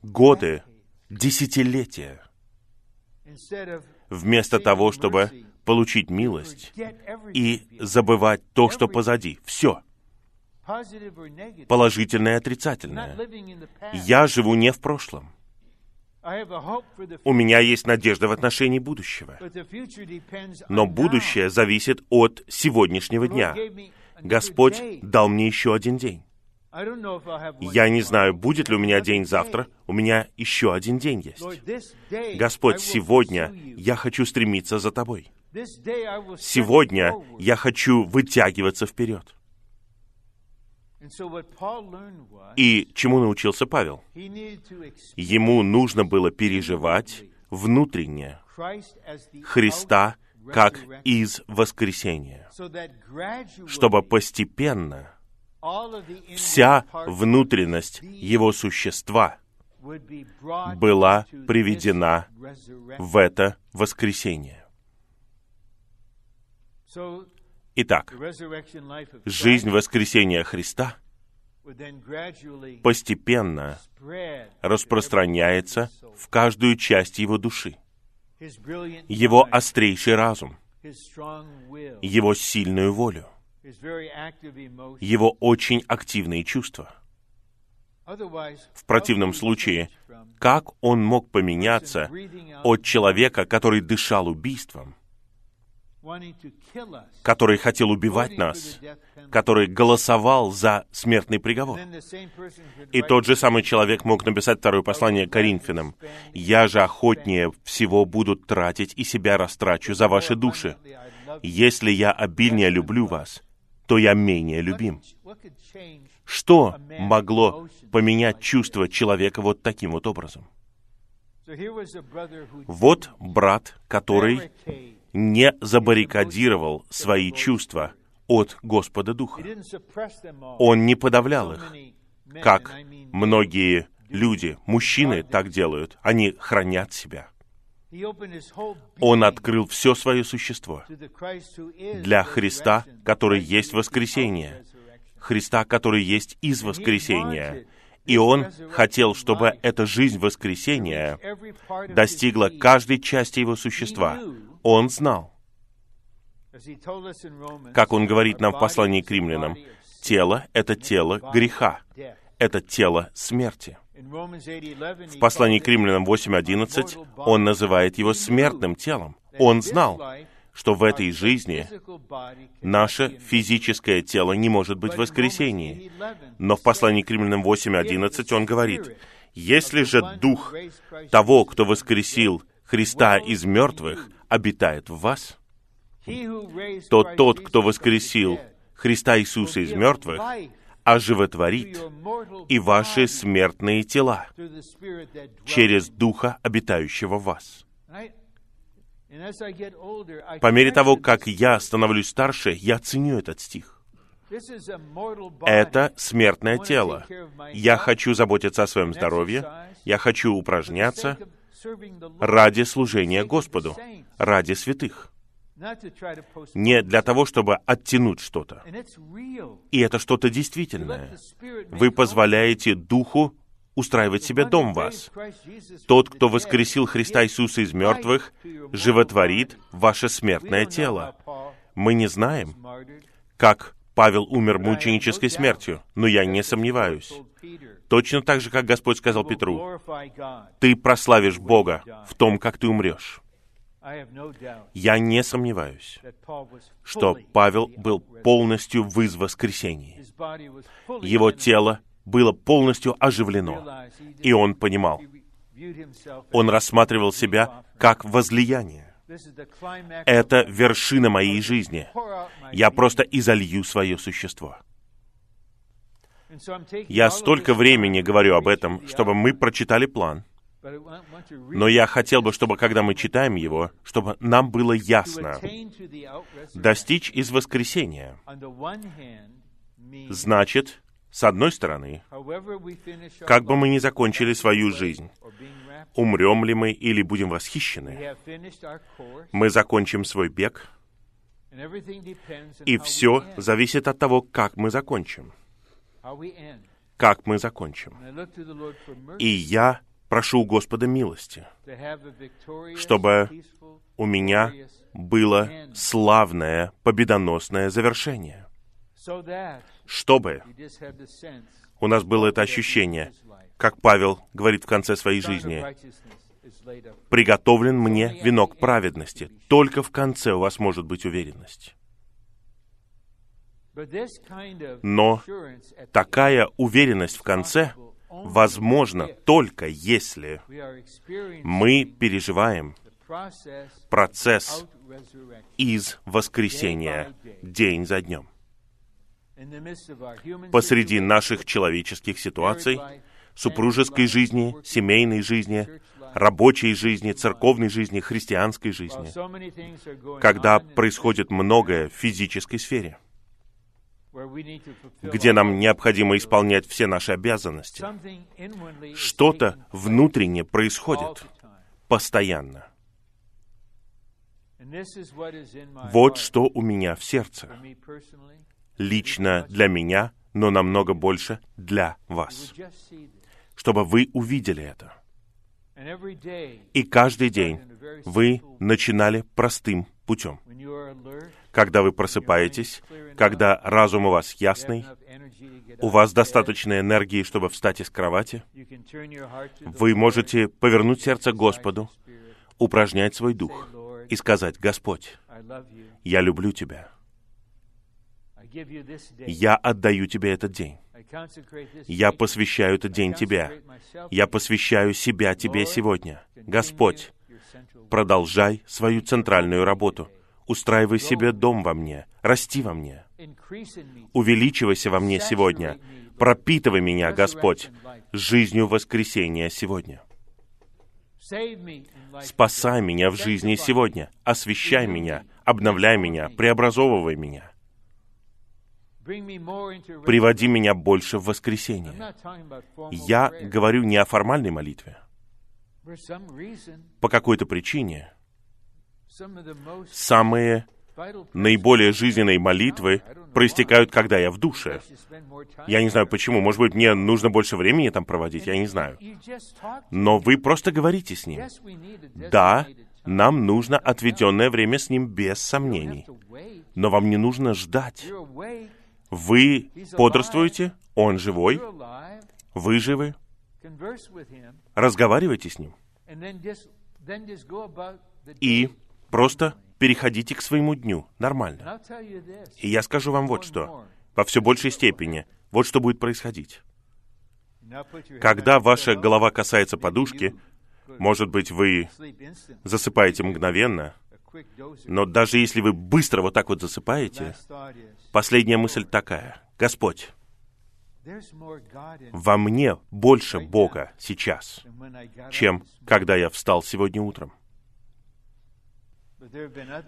годы, десятилетия, вместо того, чтобы получить милость и забывать то, что позади. Все. Положительное и отрицательное. Я живу не в прошлом. У меня есть надежда в отношении будущего. Но будущее зависит от сегодняшнего дня. Господь дал мне еще один день. Я не знаю, будет ли у меня день завтра. У меня еще один день есть. Господь, сегодня я хочу стремиться за Тобой. Сегодня я хочу вытягиваться вперед. И чему научился Павел? Ему нужно было переживать внутренне Христа как из воскресения, чтобы постепенно вся внутренность его существа была приведена в это воскресение. Итак, жизнь воскресения Христа постепенно распространяется в каждую часть его души. Его острейший разум, его сильную волю, его очень активные чувства. В противном случае, как он мог поменяться от человека, который дышал убийством, который хотел убивать нас, который голосовал за смертный приговор. И тот же самый человек мог написать второе послание Коринфянам. «Я же охотнее всего буду тратить и себя растрачу за ваши души. Если я обильнее люблю вас, то я менее любим». Что могло поменять чувство человека вот таким вот образом? Вот брат, который не забаррикадировал свои чувства от Господа Духа. Он не подавлял их, как многие люди, мужчины так делают. Они хранят себя. Он открыл все свое существо для Христа, который есть воскресение, Христа, который есть из воскресения. И Он хотел, чтобы эта жизнь воскресения достигла каждой части Его существа. Он знал, как Он говорит нам в послании к римлянам, тело — это тело греха, это тело смерти. В послании к римлянам 8.11 он называет его смертным телом. Он знал, что в этой жизни наше физическое тело не может быть в воскресении. Но в послании к римлянам 8.11 он говорит, «Если же Дух того, кто воскресил Христа из мертвых, обитает в вас, то тот, кто воскресил Христа Иисуса из мертвых, оживотворит и ваши смертные тела через Духа, обитающего в вас. По мере того, как я становлюсь старше, я ценю этот стих. Это смертное тело. Я хочу заботиться о своем здоровье, я хочу упражняться, ради служения Господу, ради святых. Не для того, чтобы оттянуть что-то. И это что-то действительное. Вы позволяете Духу устраивать себе дом вас. Тот, кто воскресил Христа Иисуса из мертвых, животворит ваше смертное тело. Мы не знаем, как Павел умер мученической смертью, но я не сомневаюсь. Точно так же, как Господь сказал Петру, ты прославишь Бога в том, как ты умрешь. Я не сомневаюсь, что Павел был полностью в воскресении. Его тело было полностью оживлено, и он понимал. Он рассматривал себя как возлияние. Это вершина моей жизни. Я просто изолью свое существо. Я столько времени говорю об этом, чтобы мы прочитали план. Но я хотел бы, чтобы, когда мы читаем его, чтобы нам было ясно, достичь из воскресения значит, с одной стороны, как бы мы ни закончили свою жизнь, умрем ли мы или будем восхищены, мы закончим свой бег, и все зависит от того, как мы закончим. Как мы закончим. И я прошу у Господа милости, чтобы у меня было славное, победоносное завершение, чтобы у нас было это ощущение, как Павел говорит в конце своей жизни, «Приготовлен мне венок праведности». Только в конце у вас может быть уверенность. Но такая уверенность в конце возможна только если мы переживаем процесс из воскресения день за днем. Посреди наших человеческих ситуаций, супружеской жизни, семейной жизни, рабочей жизни, церковной жизни, христианской жизни, когда происходит многое в физической сфере, где нам необходимо исполнять все наши обязанности. Что-то внутренне происходит постоянно. Вот что у меня в сердце. Лично для меня, но намного больше для вас чтобы вы увидели это. И каждый день вы начинали простым путем. Когда вы просыпаетесь, когда разум у вас ясный, у вас достаточно энергии, чтобы встать из кровати, вы можете повернуть сердце к Господу, упражнять свой дух и сказать, «Господь, я люблю Тебя. Я отдаю Тебе этот день. Я посвящаю этот день Тебе. Я посвящаю себя Тебе сегодня. Господь, продолжай свою центральную работу. Устраивай себе дом во мне, расти во мне. Увеличивайся во мне сегодня. Пропитывай меня, Господь, жизнью воскресения сегодня. Спасай меня в жизни сегодня. Освещай меня, обновляй меня, преобразовывай меня приводи меня больше в воскресенье. Я говорю не о формальной молитве. По какой-то причине самые наиболее жизненные молитвы проистекают, когда я в душе. Я не знаю почему. Может быть, мне нужно больше времени там проводить, я не знаю. Но вы просто говорите с ним. Да, нам нужно отведенное время с ним без сомнений. Но вам не нужно ждать. Вы бодрствуете, Он живой, вы живы. Разговаривайте с Ним. И просто переходите к своему дню. Нормально. И я скажу вам вот что. Во все большей степени. Вот что будет происходить. Когда ваша голова касается подушки, может быть, вы засыпаете мгновенно, но даже если вы быстро вот так вот засыпаете, последняя мысль такая. Господь, во мне больше Бога сейчас, чем когда я встал сегодня утром.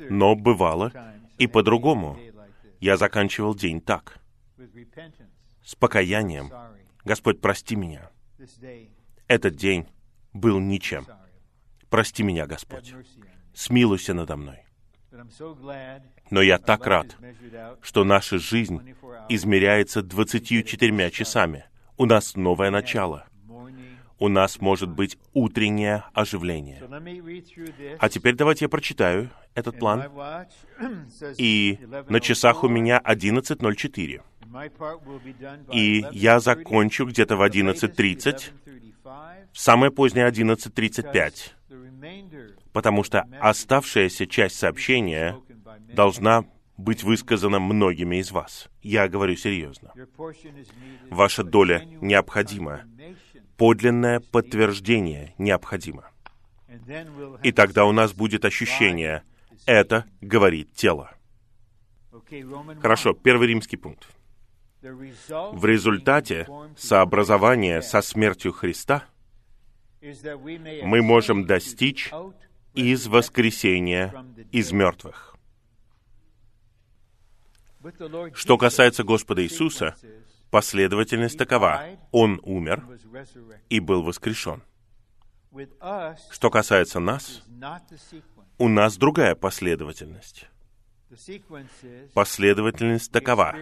Но бывало и по-другому. Я заканчивал день так, с покаянием. Господь, прости меня. Этот день был ничем. Прости меня, Господь. Смилуйся надо мной. Но я так рад, что наша жизнь измеряется 24 часами. У нас новое начало. У нас может быть утреннее оживление. А теперь давайте я прочитаю этот план. И на часах у меня 11.04. И я закончу где-то в 11.30, самое позднее 11.35, потому что оставшаяся часть сообщения должна быть высказана многими из вас. Я говорю серьезно. Ваша доля необходима. Подлинное подтверждение необходимо. И тогда у нас будет ощущение, это говорит тело. Хорошо, первый римский пункт. В результате сообразования со смертью Христа мы можем достичь из воскресения из мертвых. Что касается Господа Иисуса, последовательность такова. Он умер и был воскрешен. Что касается нас, у нас другая последовательность. Последовательность такова.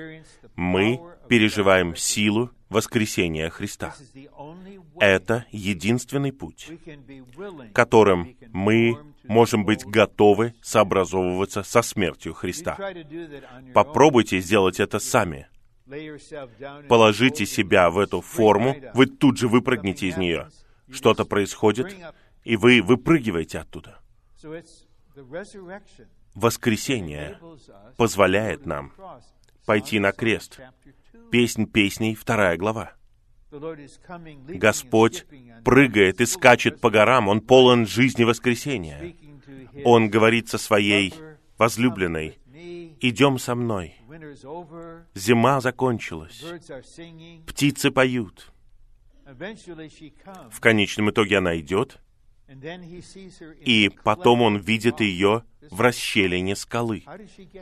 Мы переживаем силу воскресения Христа. Это единственный путь, которым мы можем быть готовы сообразовываться со смертью Христа. Попробуйте сделать это сами. Положите себя в эту форму, вы тут же выпрыгнете из нее. Что-то происходит, и вы выпрыгиваете оттуда. Воскресение позволяет нам пойти на крест. Песнь песней, вторая глава. Господь прыгает и скачет по горам, Он полон жизни воскресения. Он говорит со своей возлюбленной, «Идем со мной. Зима закончилась. Птицы поют». В конечном итоге она идет, и потом он видит ее в расщелине скалы.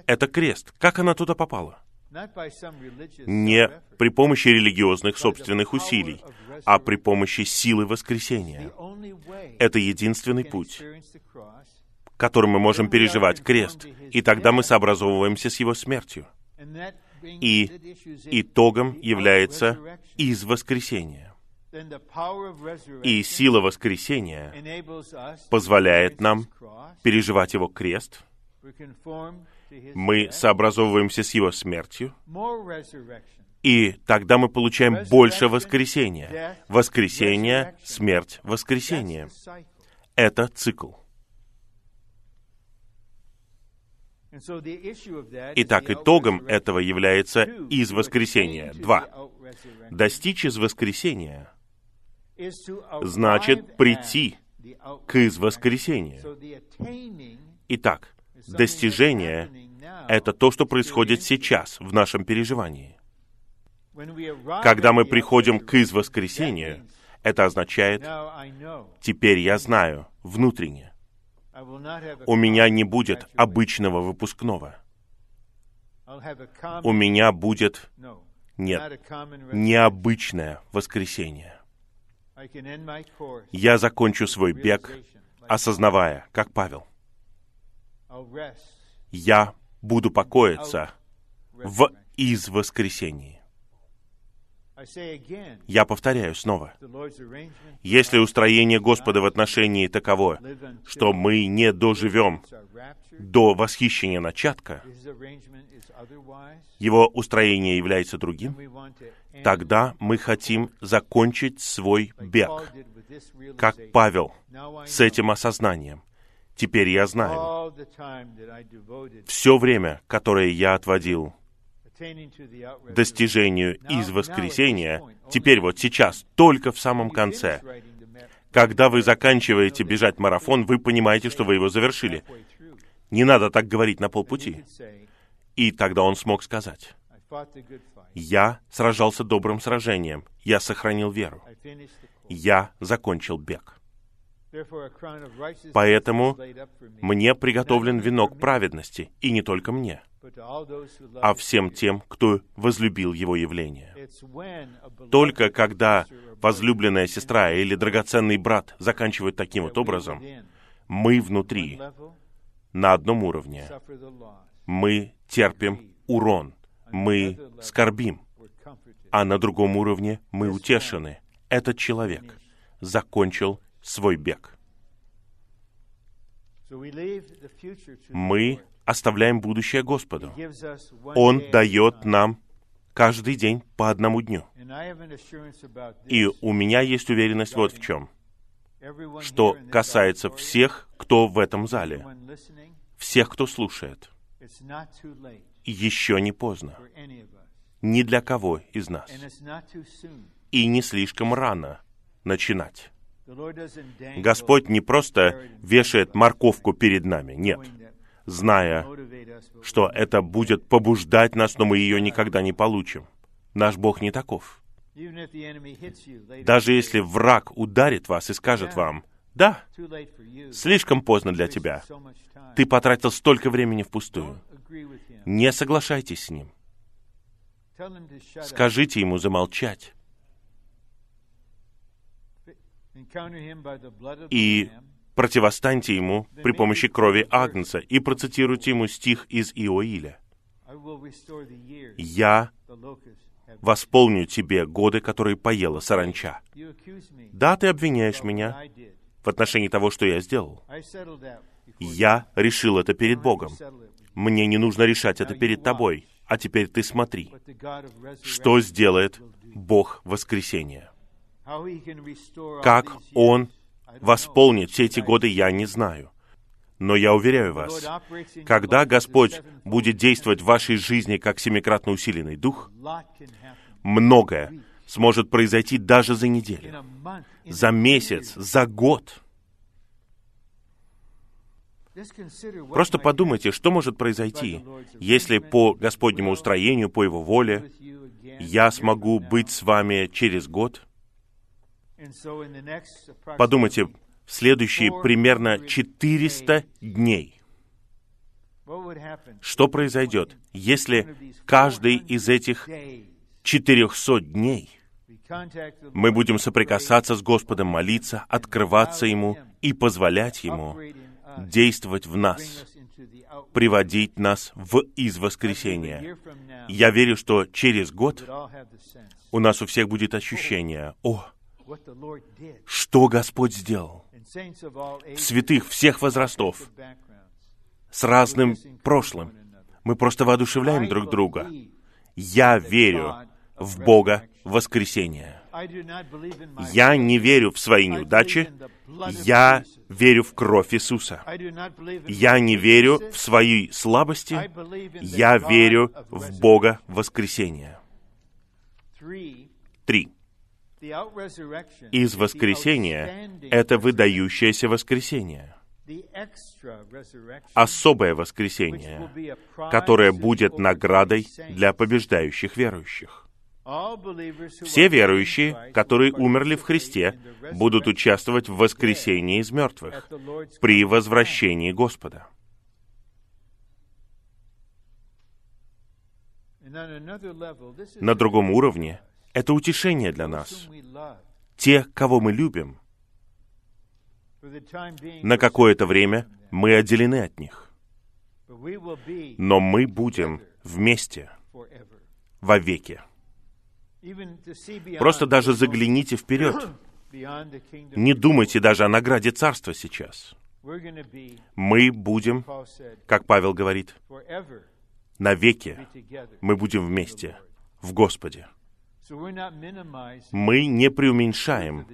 Это крест. Как она туда попала? Не при помощи религиозных собственных усилий, а при помощи силы воскресения. Это единственный путь, которым мы можем переживать крест, и тогда мы сообразовываемся с его смертью. И итогом является из воскресения. И сила воскресения позволяет нам переживать его крест. Мы сообразовываемся с его смертью. И тогда мы получаем больше воскресения. Воскресение, смерть, воскресение. Это цикл. Итак, итогом этого является из воскресения. Два. Достичь из воскресения значит прийти к из воскресения. Итак, достижение — это то, что происходит сейчас в нашем переживании. Когда мы приходим к из воскресению, это означает, теперь я знаю внутренне. У меня не будет обычного выпускного. У меня будет, нет, необычное воскресенье я закончу свой бег, осознавая, как Павел, я буду покоиться в из воскресении. Я повторяю снова. Если устроение Господа в отношении таково, что мы не доживем до восхищения начатка, его устроение является другим, тогда мы хотим закончить свой бег, как Павел, с этим осознанием. Теперь я знаю, все время, которое я отводил достижению из воскресения, теперь вот сейчас, только в самом конце, когда вы заканчиваете бежать марафон, вы понимаете, что вы его завершили. Не надо так говорить на полпути. И тогда он смог сказать, «Я сражался добрым сражением, я сохранил веру, я закончил бег». Поэтому мне приготовлен венок праведности, и не только мне, а всем тем, кто возлюбил Его явление. Только когда возлюбленная сестра или драгоценный брат заканчивают таким вот образом, Мы внутри, на одном уровне. Мы терпим урон, мы скорбим, а на другом уровне мы утешены. Этот человек закончил свой бег. Мы оставляем будущее Господу. Он дает нам каждый день по одному дню. И у меня есть уверенность вот в чем, что касается всех, кто в этом зале, всех, кто слушает. Еще не поздно. Ни для кого из нас. И не слишком рано начинать. Господь не просто вешает морковку перед нами, нет, зная, что это будет побуждать нас, но мы ее никогда не получим. Наш Бог не таков. Даже если враг ударит вас и скажет вам, «Да, слишком поздно для тебя. Ты потратил столько времени впустую». Не соглашайтесь с ним. Скажите ему замолчать. И противостаньте ему при помощи крови Агнца и процитируйте ему стих из Иоиля. «Я восполню тебе годы, которые поела саранча». Да, ты обвиняешь меня в отношении того, что я сделал. Я решил это перед Богом. Мне не нужно решать это перед тобой. А теперь ты смотри, что сделает Бог воскресения. Как Он восполнит все эти годы, я не знаю. Но я уверяю вас, когда Господь будет действовать в вашей жизни как семикратно усиленный дух, многое сможет произойти даже за неделю, за месяц, за год. Просто подумайте, что может произойти, если по Господнему устроению, по Его воле, я смогу быть с вами через год. Подумайте, в следующие примерно 400 дней. Что произойдет, если каждый из этих 400 дней мы будем соприкасаться с Господом, молиться, открываться Ему и позволять Ему действовать в нас, приводить нас в из воскресения. Я верю, что через год у нас у всех будет ощущение, о, что Господь сделал. Святых всех возрастов, с разным прошлым. Мы просто воодушевляем друг друга. Я верю в Бога воскресения. Я не верю в свои неудачи, я верю в кровь Иисуса. Я не верю в свои слабости, я верю в Бога воскресения. Три. Из воскресения — это выдающееся воскресение. Особое воскресение, которое будет наградой для побеждающих верующих. Все верующие, которые умерли в Христе, будут участвовать в воскресении из мертвых при возвращении Господа. На другом уровне это утешение для нас. Те, кого мы любим, на какое-то время мы отделены от них. Но мы будем вместе вовеки. Просто даже загляните вперед. Не думайте даже о награде царства сейчас. Мы будем, как Павел говорит, навеки мы будем вместе в Господе. Мы не преуменьшаем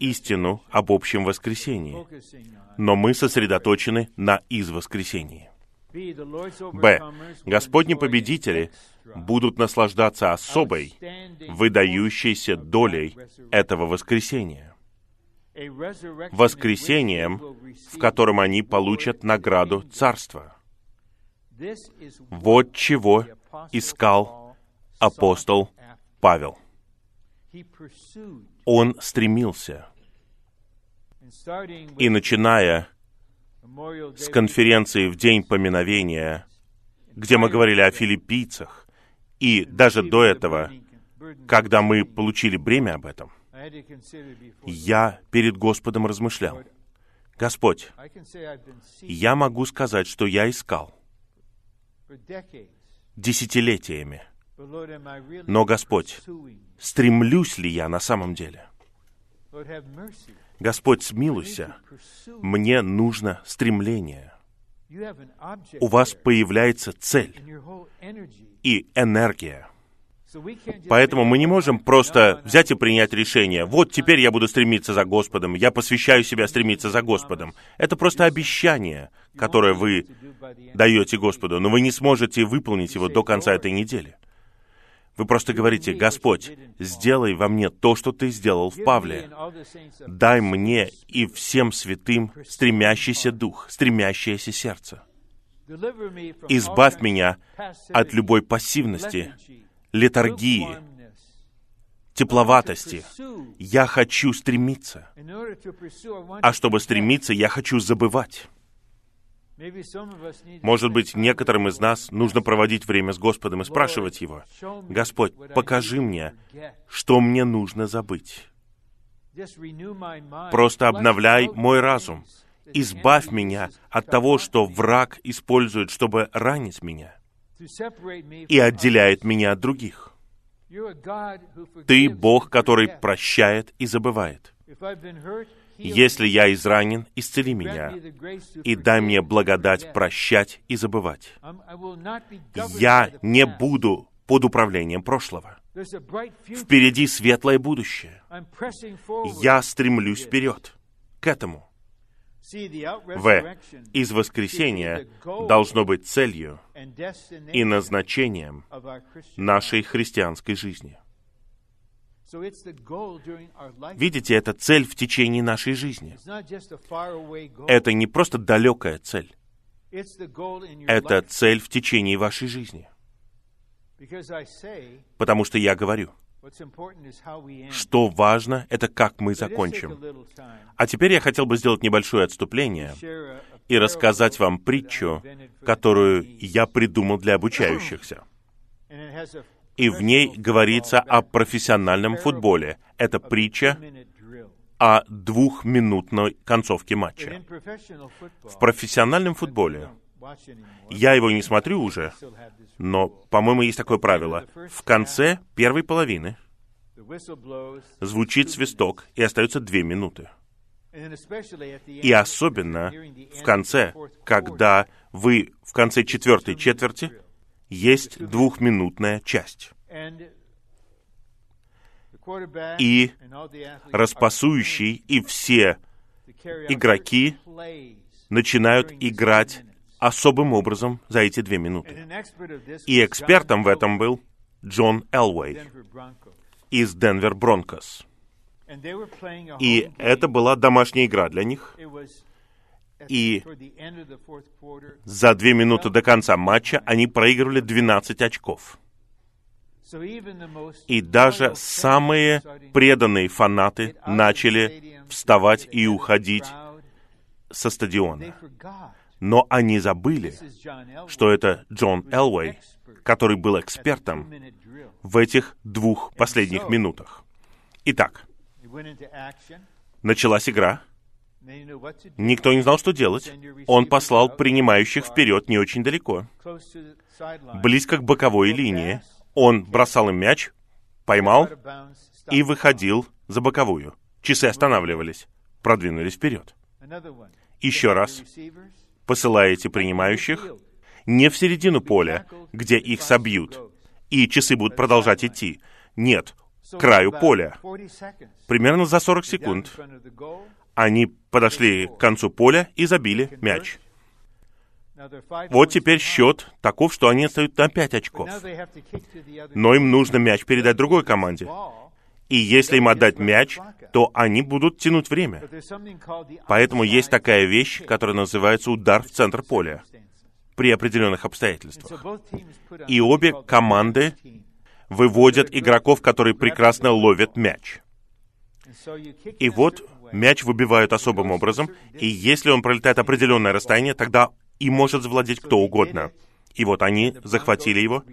истину об общем воскресении, но мы сосредоточены на из воскресении. Б. Господни победители будут наслаждаться особой, выдающейся долей этого воскресения. Воскресением, в котором они получат награду Царства. Вот чего искал апостол Павел. Он стремился. И начиная с конференции в День поминовения, где мы говорили о филиппийцах, и даже до этого, когда мы получили бремя об этом, я перед Господом размышлял, Господь, я могу сказать, что я искал десятилетиями. Но, Господь, стремлюсь ли я на самом деле? Господь, смилуйся. Мне нужно стремление. У вас появляется цель и энергия. Поэтому мы не "Oh, можем просто взять и принять решение. Вот теперь я буду стремиться за Господом. Я посвящаю себя стремиться за Господом. Это просто обещание, которое вы даете Господу, но вы не сможете выполнить его до конца этой недели. Вы просто говорите, Господь, сделай во мне то, что Ты сделал в Павле. Дай мне и всем святым стремящийся дух, стремящееся сердце. Избавь меня от любой пассивности, летаргии, тепловатости. Я хочу стремиться. А чтобы стремиться, я хочу забывать. Может быть, некоторым из нас нужно проводить время с Господом и спрашивать Его, «Господь, покажи мне, что мне нужно забыть. Просто обновляй мой разум. Избавь меня от того, что враг использует, чтобы ранить меня и отделяет меня от других. Ты Бог, который прощает и забывает. Если я изранен, исцели меня и дай мне благодать прощать и забывать. Я не буду под управлением прошлого. Впереди светлое будущее. Я стремлюсь вперед к этому. В. Из воскресения должно быть целью и назначением нашей христианской жизни. Видите, это цель в течение нашей жизни. Это не просто далекая цель. Это цель в течение вашей жизни. Потому что я говорю, что важно, это как мы закончим. А теперь я хотел бы сделать небольшое отступление и рассказать вам притчу, которую я придумал для обучающихся. И в ней говорится о профессиональном футболе. Это притча о двухминутной концовке матча. В профессиональном футболе я его не смотрю уже, но, по-моему, есть такое правило. В конце первой половины звучит свисток, и остается две минуты. И особенно в конце, когда вы в конце четвертой четверти. Есть двухминутная часть. И распасующий и все игроки начинают играть особым образом за эти две минуты. И экспертом в этом был Джон Элвей из Денвер Бронкос. И это была домашняя игра для них. И за две минуты до конца матча они проигрывали 12 очков. И даже самые преданные фанаты начали вставать и уходить со стадиона. Но они забыли, что это Джон Элвей, который был экспертом в этих двух последних минутах. Итак, началась игра. Никто не знал, что делать. Он послал принимающих вперед не очень далеко, близко к боковой линии. Он бросал им мяч, поймал и выходил за боковую. Часы останавливались, продвинулись вперед. Еще раз посылаете принимающих не в середину поля, где их собьют, и часы будут продолжать идти. Нет, к краю поля. 40 seconds. Примерно за 40 Down in секунд они подошли к концу поля и забили мяч. Вот теперь счет таков, что они отстают на 5 But очков. Но им нужно мяч передать другой команде. И если им отдать мяч, то они будут тянуть время. Поэтому есть такая вещь, которая называется удар в центр поля при определенных обстоятельствах. И обе команды. Выводят игроков, которые прекрасно ловят мяч. И вот. Мяч выбивают особым образом, и если он пролетает определенное расстояние, тогда и может завладеть кто угодно. И вот они захватили его,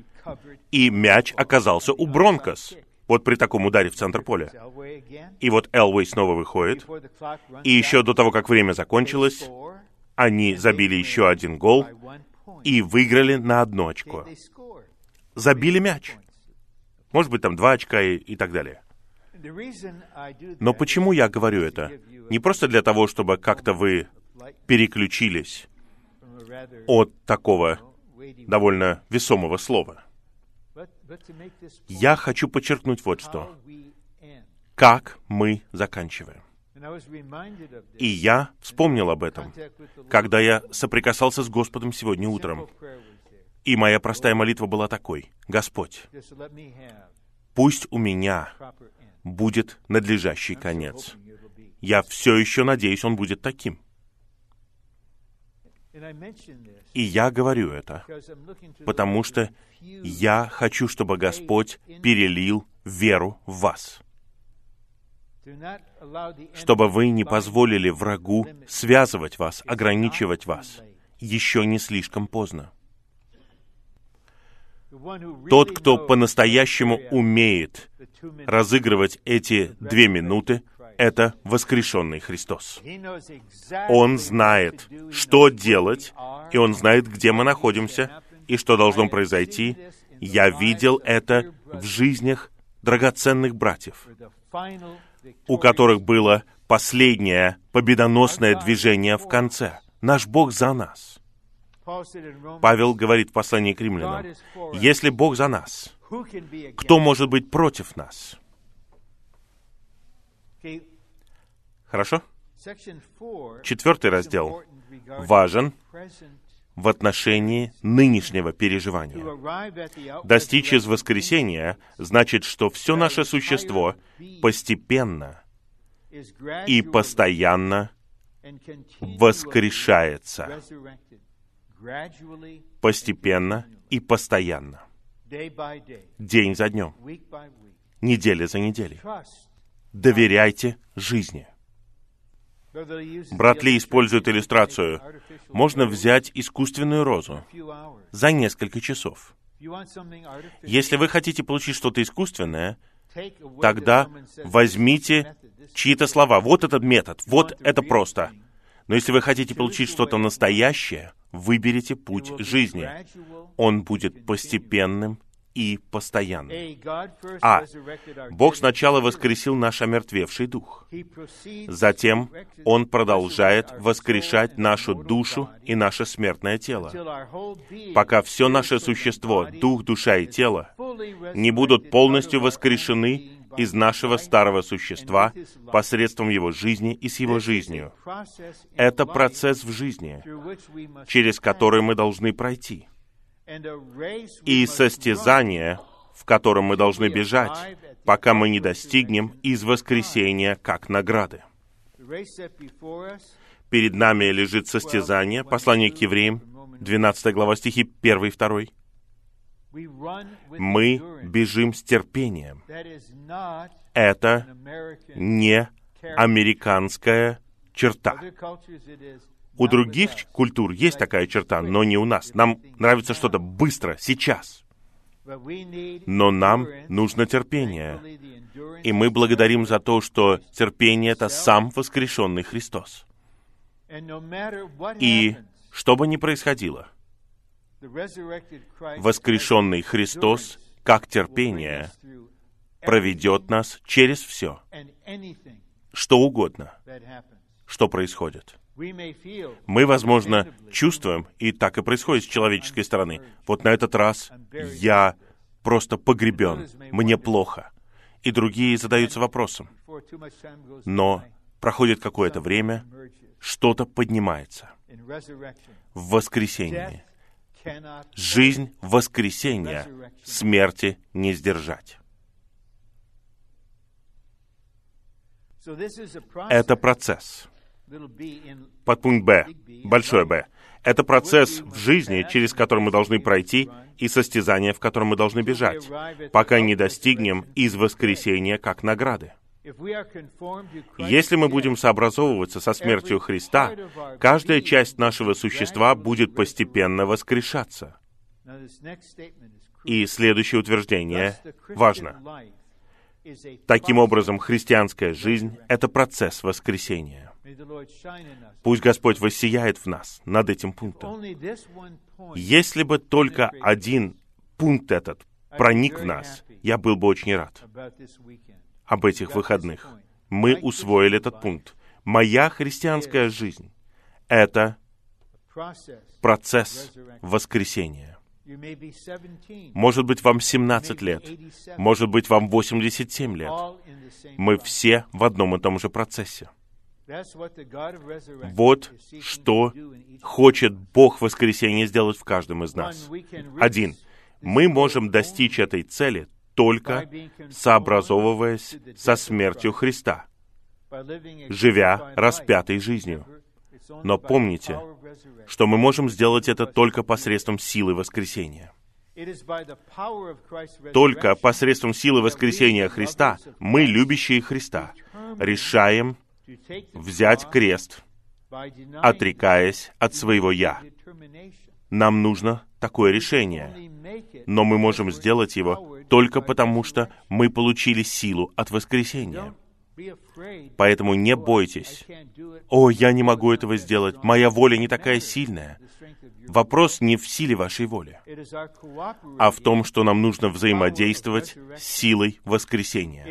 и мяч оказался у Бронкос. Вот при таком ударе в центр поля. И вот Элвей снова выходит. И еще до того, как время закончилось, они забили еще один гол и выиграли на одно очко. Забили мяч. Может быть, там два очка и, и так далее. Но почему я говорю это? Не просто для того, чтобы как-то вы переключились от такого довольно весомого слова. Я хочу подчеркнуть вот что. Как мы заканчиваем. И я вспомнил об этом, когда я соприкасался с Господом сегодня утром. И моя простая молитва была такой. Господь, пусть у меня будет надлежащий конец. Я все еще надеюсь, он будет таким. И я говорю это, потому что я хочу, чтобы Господь перелил веру в вас. Чтобы вы не позволили врагу связывать вас, ограничивать вас. Еще не слишком поздно. Тот, кто по-настоящему умеет разыгрывать эти две минуты, это воскрешенный Христос. Он знает, что делать, и Он знает, где мы находимся, и что должно произойти. Я видел это в жизнях драгоценных братьев, у которых было последнее победоносное движение в конце. Наш Бог за нас. Павел говорит в послании к римлянам, если Бог за нас, кто может быть против нас? Хорошо? Четвертый раздел важен в отношении нынешнего переживания. Достичь из воскресения значит, что все наше существо постепенно и постоянно воскрешается. Постепенно и постоянно. День за днем. Неделя за неделей. Доверяйте жизни. Брат Ли использует иллюстрацию. Можно взять искусственную розу за несколько часов. Если вы хотите получить что-то искусственное, тогда возьмите чьи-то слова. Вот этот метод, вот это просто. Но если вы хотите получить что-то настоящее, выберите путь жизни. Он будет постепенным и постоянно. А. Бог сначала воскресил наш омертвевший дух. Затем Он продолжает воскрешать нашу душу и наше смертное тело, пока все наше существо, дух, душа и тело, не будут полностью воскрешены из нашего старого существа посредством его жизни и с его жизнью. Это процесс в жизни, через который мы должны пройти и состязание, в котором мы должны бежать, пока мы не достигнем из воскресения как награды. Перед нами лежит состязание, послание к евреям, 12 глава стихи 1 и 2. Мы бежим с терпением. Это не американская черта. У других культур есть такая черта, но не у нас. Нам нравится что-то быстро, сейчас. Но нам нужно терпение. И мы благодарим за то, что терпение — это сам воскрешенный Христос. И что бы ни происходило, воскрешенный Христос, как терпение, проведет нас через все, что угодно, что происходит. Мы, возможно, чувствуем, и так и происходит с человеческой стороны. Вот на этот раз я просто погребен, мне плохо. И другие задаются вопросом. Но проходит какое-то время, что-то поднимается. В воскресенье. Жизнь воскресения смерти не сдержать. Это процесс Подпункт Б, большое Б. Это процесс в жизни, через который мы должны пройти, и состязание, в котором мы должны бежать, пока не достигнем из воскресения как награды. Если мы будем сообразовываться со смертью Христа, каждая часть нашего существа будет постепенно воскрешаться. И следующее утверждение важно. Таким образом, христианская жизнь — это процесс воскресения. Пусть Господь воссияет в нас над этим пунктом. Если бы только один пункт этот проник в нас, я был бы очень рад об этих выходных. Мы усвоили этот пункт. Моя христианская жизнь — это процесс воскресения. Может быть, вам 17 лет, может быть, вам 87 лет. Мы все в одном и том же процессе. Вот что хочет Бог воскресения сделать в каждом из нас. Один. Мы можем достичь этой цели только сообразовываясь со смертью Христа, живя распятой жизнью. Но помните, что мы можем сделать это только посредством силы воскресения. Только посредством силы воскресения Христа мы, любящие Христа, решаем взять крест, отрекаясь от своего «я». Нам нужно такое решение, но мы можем сделать его только потому, что мы получили силу от воскресения. Поэтому не бойтесь. О, я не могу этого сделать. Моя воля не такая сильная. Вопрос не в силе вашей воли, а в том, что нам нужно взаимодействовать с силой воскресения.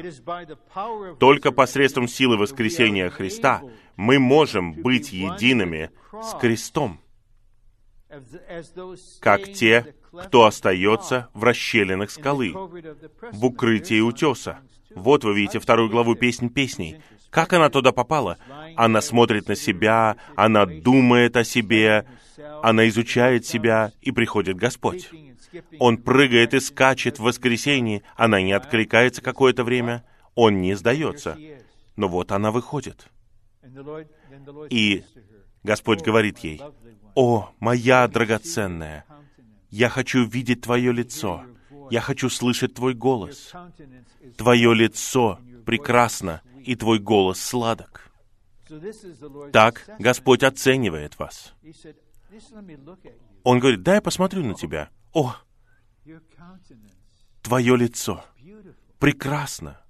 Только посредством силы воскресения Христа мы можем быть едиными с крестом, как те, кто остается в расщелинах скалы, в укрытии утеса. Вот вы видите вторую главу «Песнь песней». Как она туда попала? Она смотрит на себя, она думает о себе, она изучает себя, и приходит Господь. Он прыгает и скачет в воскресенье, она не откликается какое-то время, он не сдается. Но вот она выходит. И Господь говорит ей, «О, моя драгоценная, я хочу видеть Твое лицо, я хочу слышать Твой голос. Твое лицо прекрасно, и Твой голос сладок. Так Господь оценивает вас. Он говорит, дай я посмотрю на тебя. О, Твое лицо прекрасно.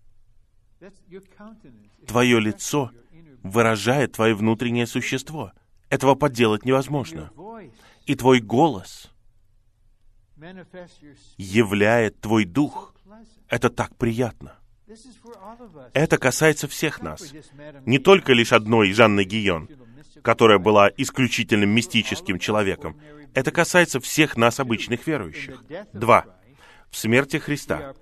Твое лицо выражает Твое внутреннее существо. Этого подделать невозможно. И Твой голос являет Твой дух. Это так приятно. Это касается всех нас. Не только лишь одной Жанны Гион, которая была исключительным мистическим человеком. Это касается всех нас, обычных верующих. Два. В смерти Христа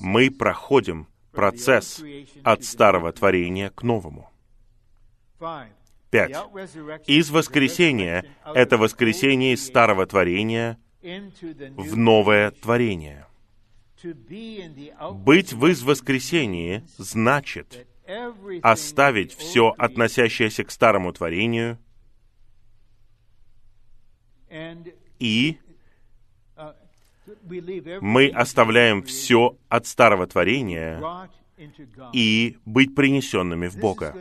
мы проходим процесс от старого творения к новому. Пять. Из воскресения — это воскресение из старого творения в новое творение. Быть в воскресении значит оставить все, относящееся к старому творению, и мы оставляем все от старого творения и быть принесенными в Бога.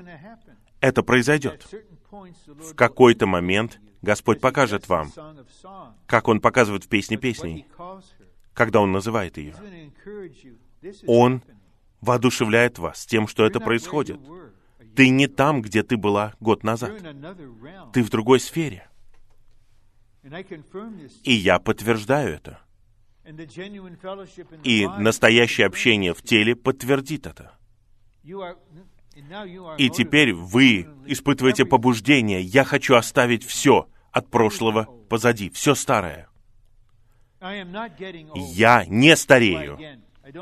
Это произойдет. В какой-то момент Господь покажет вам, как Он показывает в песне песней, когда Он называет ее. Он воодушевляет вас тем, что это происходит. Ты не там, где ты была год назад. Ты в другой сфере. И я подтверждаю это. И настоящее общение в теле подтвердит это. И теперь вы испытываете побуждение. Я хочу оставить все от прошлого позади, все старое. Я не старею.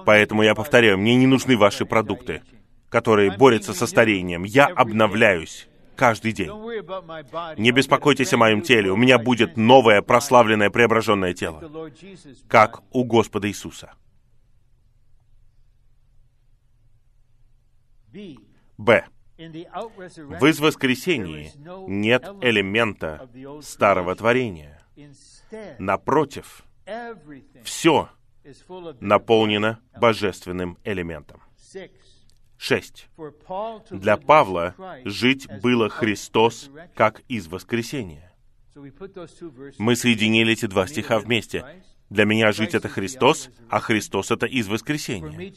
Поэтому я повторяю, мне не нужны ваши продукты, которые борются со старением. Я обновляюсь каждый день. Не беспокойтесь о моем теле. У меня будет новое, прославленное, преображенное тело, как у Господа Иисуса. Б. В воскресении нет элемента старого творения. Напротив, все наполнено божественным элементом. Шесть. Для Павла жить было Христос как из воскресения. Мы соединили эти два стиха вместе. Для меня жить — это Христос, а Христос — это из воскресения.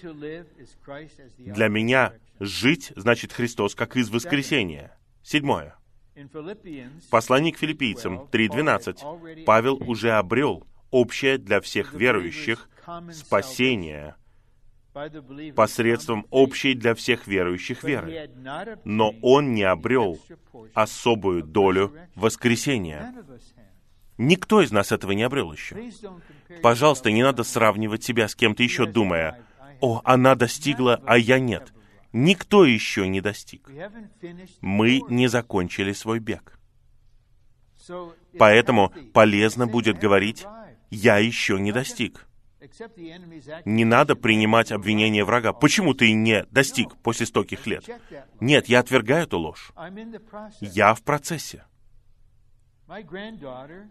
Для меня жить значит Христос как из воскресения. Седьмое. В послании к филиппийцам 3.12 Павел уже обрел общее для всех верующих спасение посредством общей для всех верующих веры. Но он не обрел особую долю воскресения. Никто из нас этого не обрел еще. Пожалуйста, не надо сравнивать себя с кем-то еще, думая, «О, она достигла, а я нет». Никто еще не достиг. Мы не закончили свой бег. Поэтому полезно будет говорить, «Я еще не достиг». Не надо принимать обвинения врага. Почему ты не достиг после стольких лет? Нет, я отвергаю эту ложь. Я в процессе.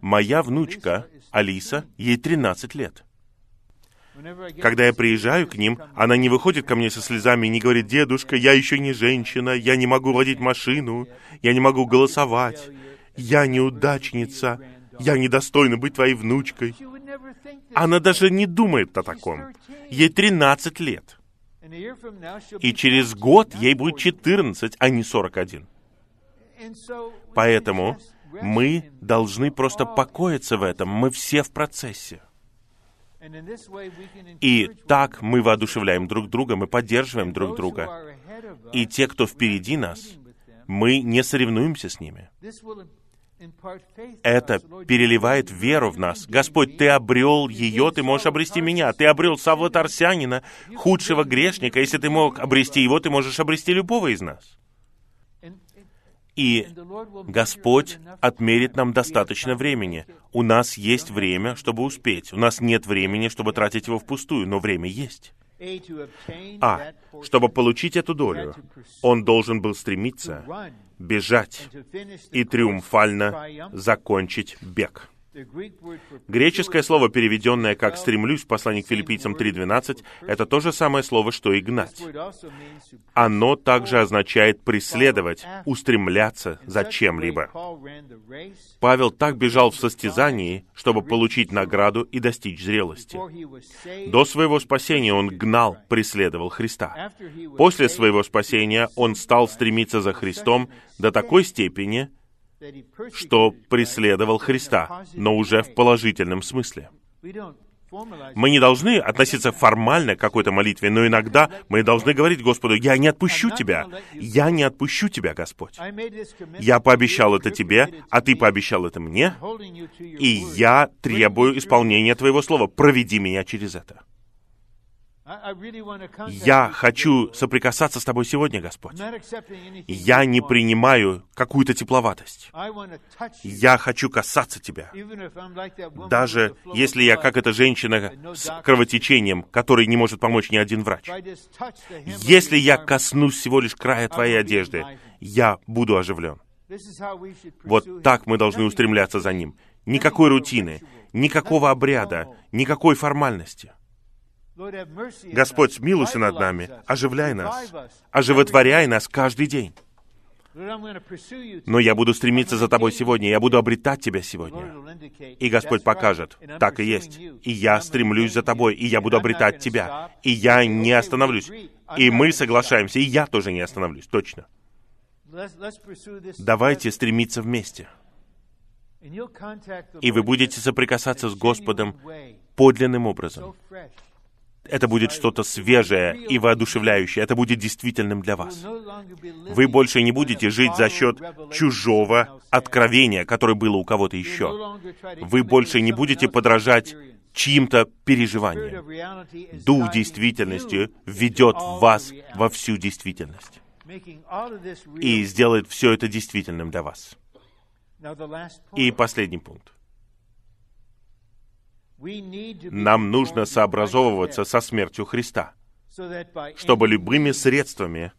Моя внучка, Алиса, ей 13 лет. Когда я приезжаю к ним, она не выходит ко мне со слезами и не говорит, «Дедушка, я еще не женщина, я не могу водить машину, я не могу голосовать, я неудачница, я недостойна быть твоей внучкой». Она даже не думает о таком. Ей 13 лет. И через год ей будет 14, а не 41. Поэтому мы должны просто покоиться в этом. Мы все в процессе. И так мы воодушевляем друг друга, мы поддерживаем друг друга. И те, кто впереди нас, мы не соревнуемся с ними. Это переливает веру в нас. Господь, Ты обрел ее, Ты можешь обрести меня. Ты обрел Савла Тарсянина, худшего грешника. Если Ты мог обрести его, Ты можешь обрести любого из нас. И Господь отмерит нам достаточно времени. У нас есть время, чтобы успеть. У нас нет времени, чтобы тратить его впустую, но время есть. А, чтобы получить эту долю, он должен был стремиться бежать и триумфально закончить бег. Греческое слово, переведенное как «стремлюсь» в послании к филиппийцам 3.12, это то же самое слово, что и «гнать». Оно также означает преследовать, устремляться за чем-либо. Павел так бежал в состязании, чтобы получить награду и достичь зрелости. До своего спасения он гнал, преследовал Христа. После своего спасения он стал стремиться за Христом до такой степени, что преследовал Христа, но уже в положительном смысле. Мы не должны относиться формально к какой-то молитве, но иногда мы должны говорить Господу, «Я не отпущу тебя! Я не отпущу тебя, Господь! Я пообещал это тебе, а ты пообещал это мне, и я требую исполнения Твоего Слова. Проведи меня через это». Я хочу соприкасаться с Тобой сегодня, Господь. Я не принимаю какую-то тепловатость. Я хочу касаться Тебя. Даже если я как эта женщина с кровотечением, которой не может помочь ни один врач. Если я коснусь всего лишь края Твоей одежды, я буду оживлен. Вот так мы должны устремляться за Ним. Никакой рутины, никакого обряда, никакой формальности. Господь, смилуйся над нами, оживляй нас, оживотворяй нас каждый день. Но я буду стремиться за Тобой сегодня, я буду обретать Тебя сегодня. И Господь покажет, так и есть. И я стремлюсь за Тобой, и я буду обретать Тебя. И я не остановлюсь. И мы соглашаемся, и я тоже не остановлюсь, точно. Давайте стремиться вместе. И вы будете соприкасаться с Господом подлинным образом это будет что-то свежее и воодушевляющее. Это будет действительным для вас. Вы больше не будете жить за счет чужого откровения, которое было у кого-то еще. Вы больше не будете подражать чьим-то переживаниям. Дух действительности ведет вас во всю действительность и сделает все это действительным для вас. И последний пункт. Нам нужно сообразовываться со смертью Христа, чтобы любыми средствами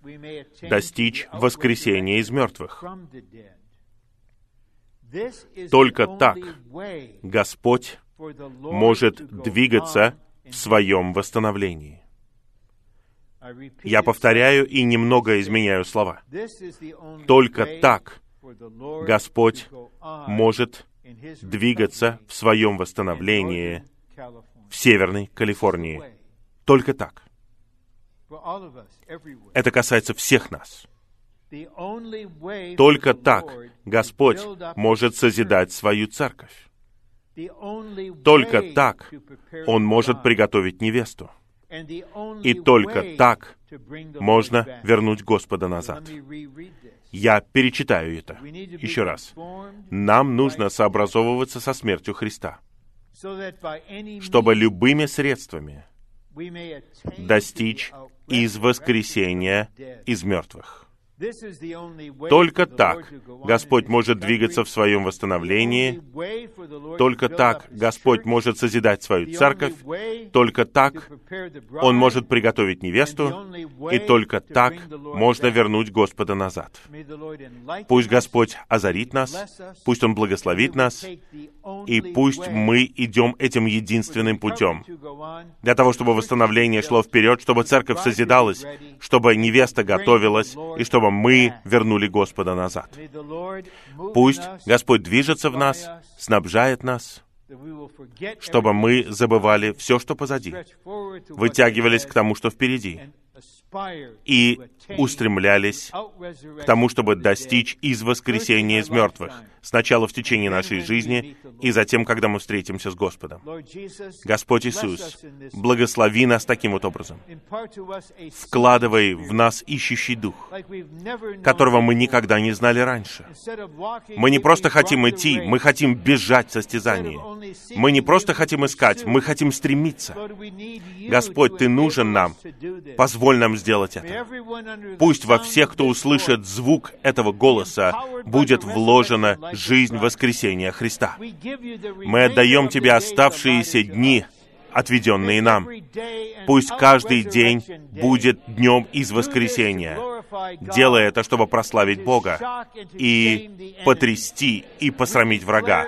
достичь воскресения из мертвых. Только так Господь может двигаться в своем восстановлении. Я повторяю и немного изменяю слова. Только так Господь может двигаться в своем восстановлении в Северной Калифорнии. Только так. Это касается всех нас. Только так Господь может созидать свою церковь. Только так Он может приготовить невесту. И только так можно вернуть Господа назад. Я перечитаю это еще раз. Нам нужно сообразовываться со смертью Христа, чтобы любыми средствами достичь из воскресения из мертвых. Только так Господь может двигаться в своем восстановлении. Только так Господь может созидать свою церковь. Только так Он может приготовить невесту. И только так можно вернуть Господа назад. Пусть Господь озарит нас, пусть Он благословит нас, и пусть мы идем этим единственным путем. Для того, чтобы восстановление шло вперед, чтобы церковь созидалась, чтобы невеста готовилась, и чтобы чтобы мы вернули Господа назад. Пусть Господь движется в нас, снабжает нас, чтобы мы забывали все, что позади, вытягивались к тому, что впереди, и устремлялись к тому, чтобы достичь из воскресения из мертвых, сначала в течение нашей жизни, и затем, когда мы встретимся с Господом. Господь Иисус, благослови нас таким вот образом. Вкладывай в нас ищущий дух, которого мы никогда не знали раньше. Мы не просто хотим идти, мы хотим бежать в состязании. Мы не просто хотим искать, мы хотим стремиться. Господь, Ты нужен нам. Позволь нам сделать это. Пусть во всех, кто услышит звук этого голоса, будет вложена жизнь воскресения Христа. Мы отдаем Тебе оставшиеся дни, отведенные нам. Пусть каждый день будет днем из воскресения. Делай это, чтобы прославить Бога и потрясти и посрамить врага.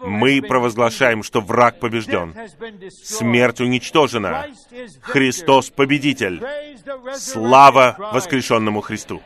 Мы провозглашаем, что враг побежден. Смерть уничтожена. Христос победитель. Слава воскрешенному Христу!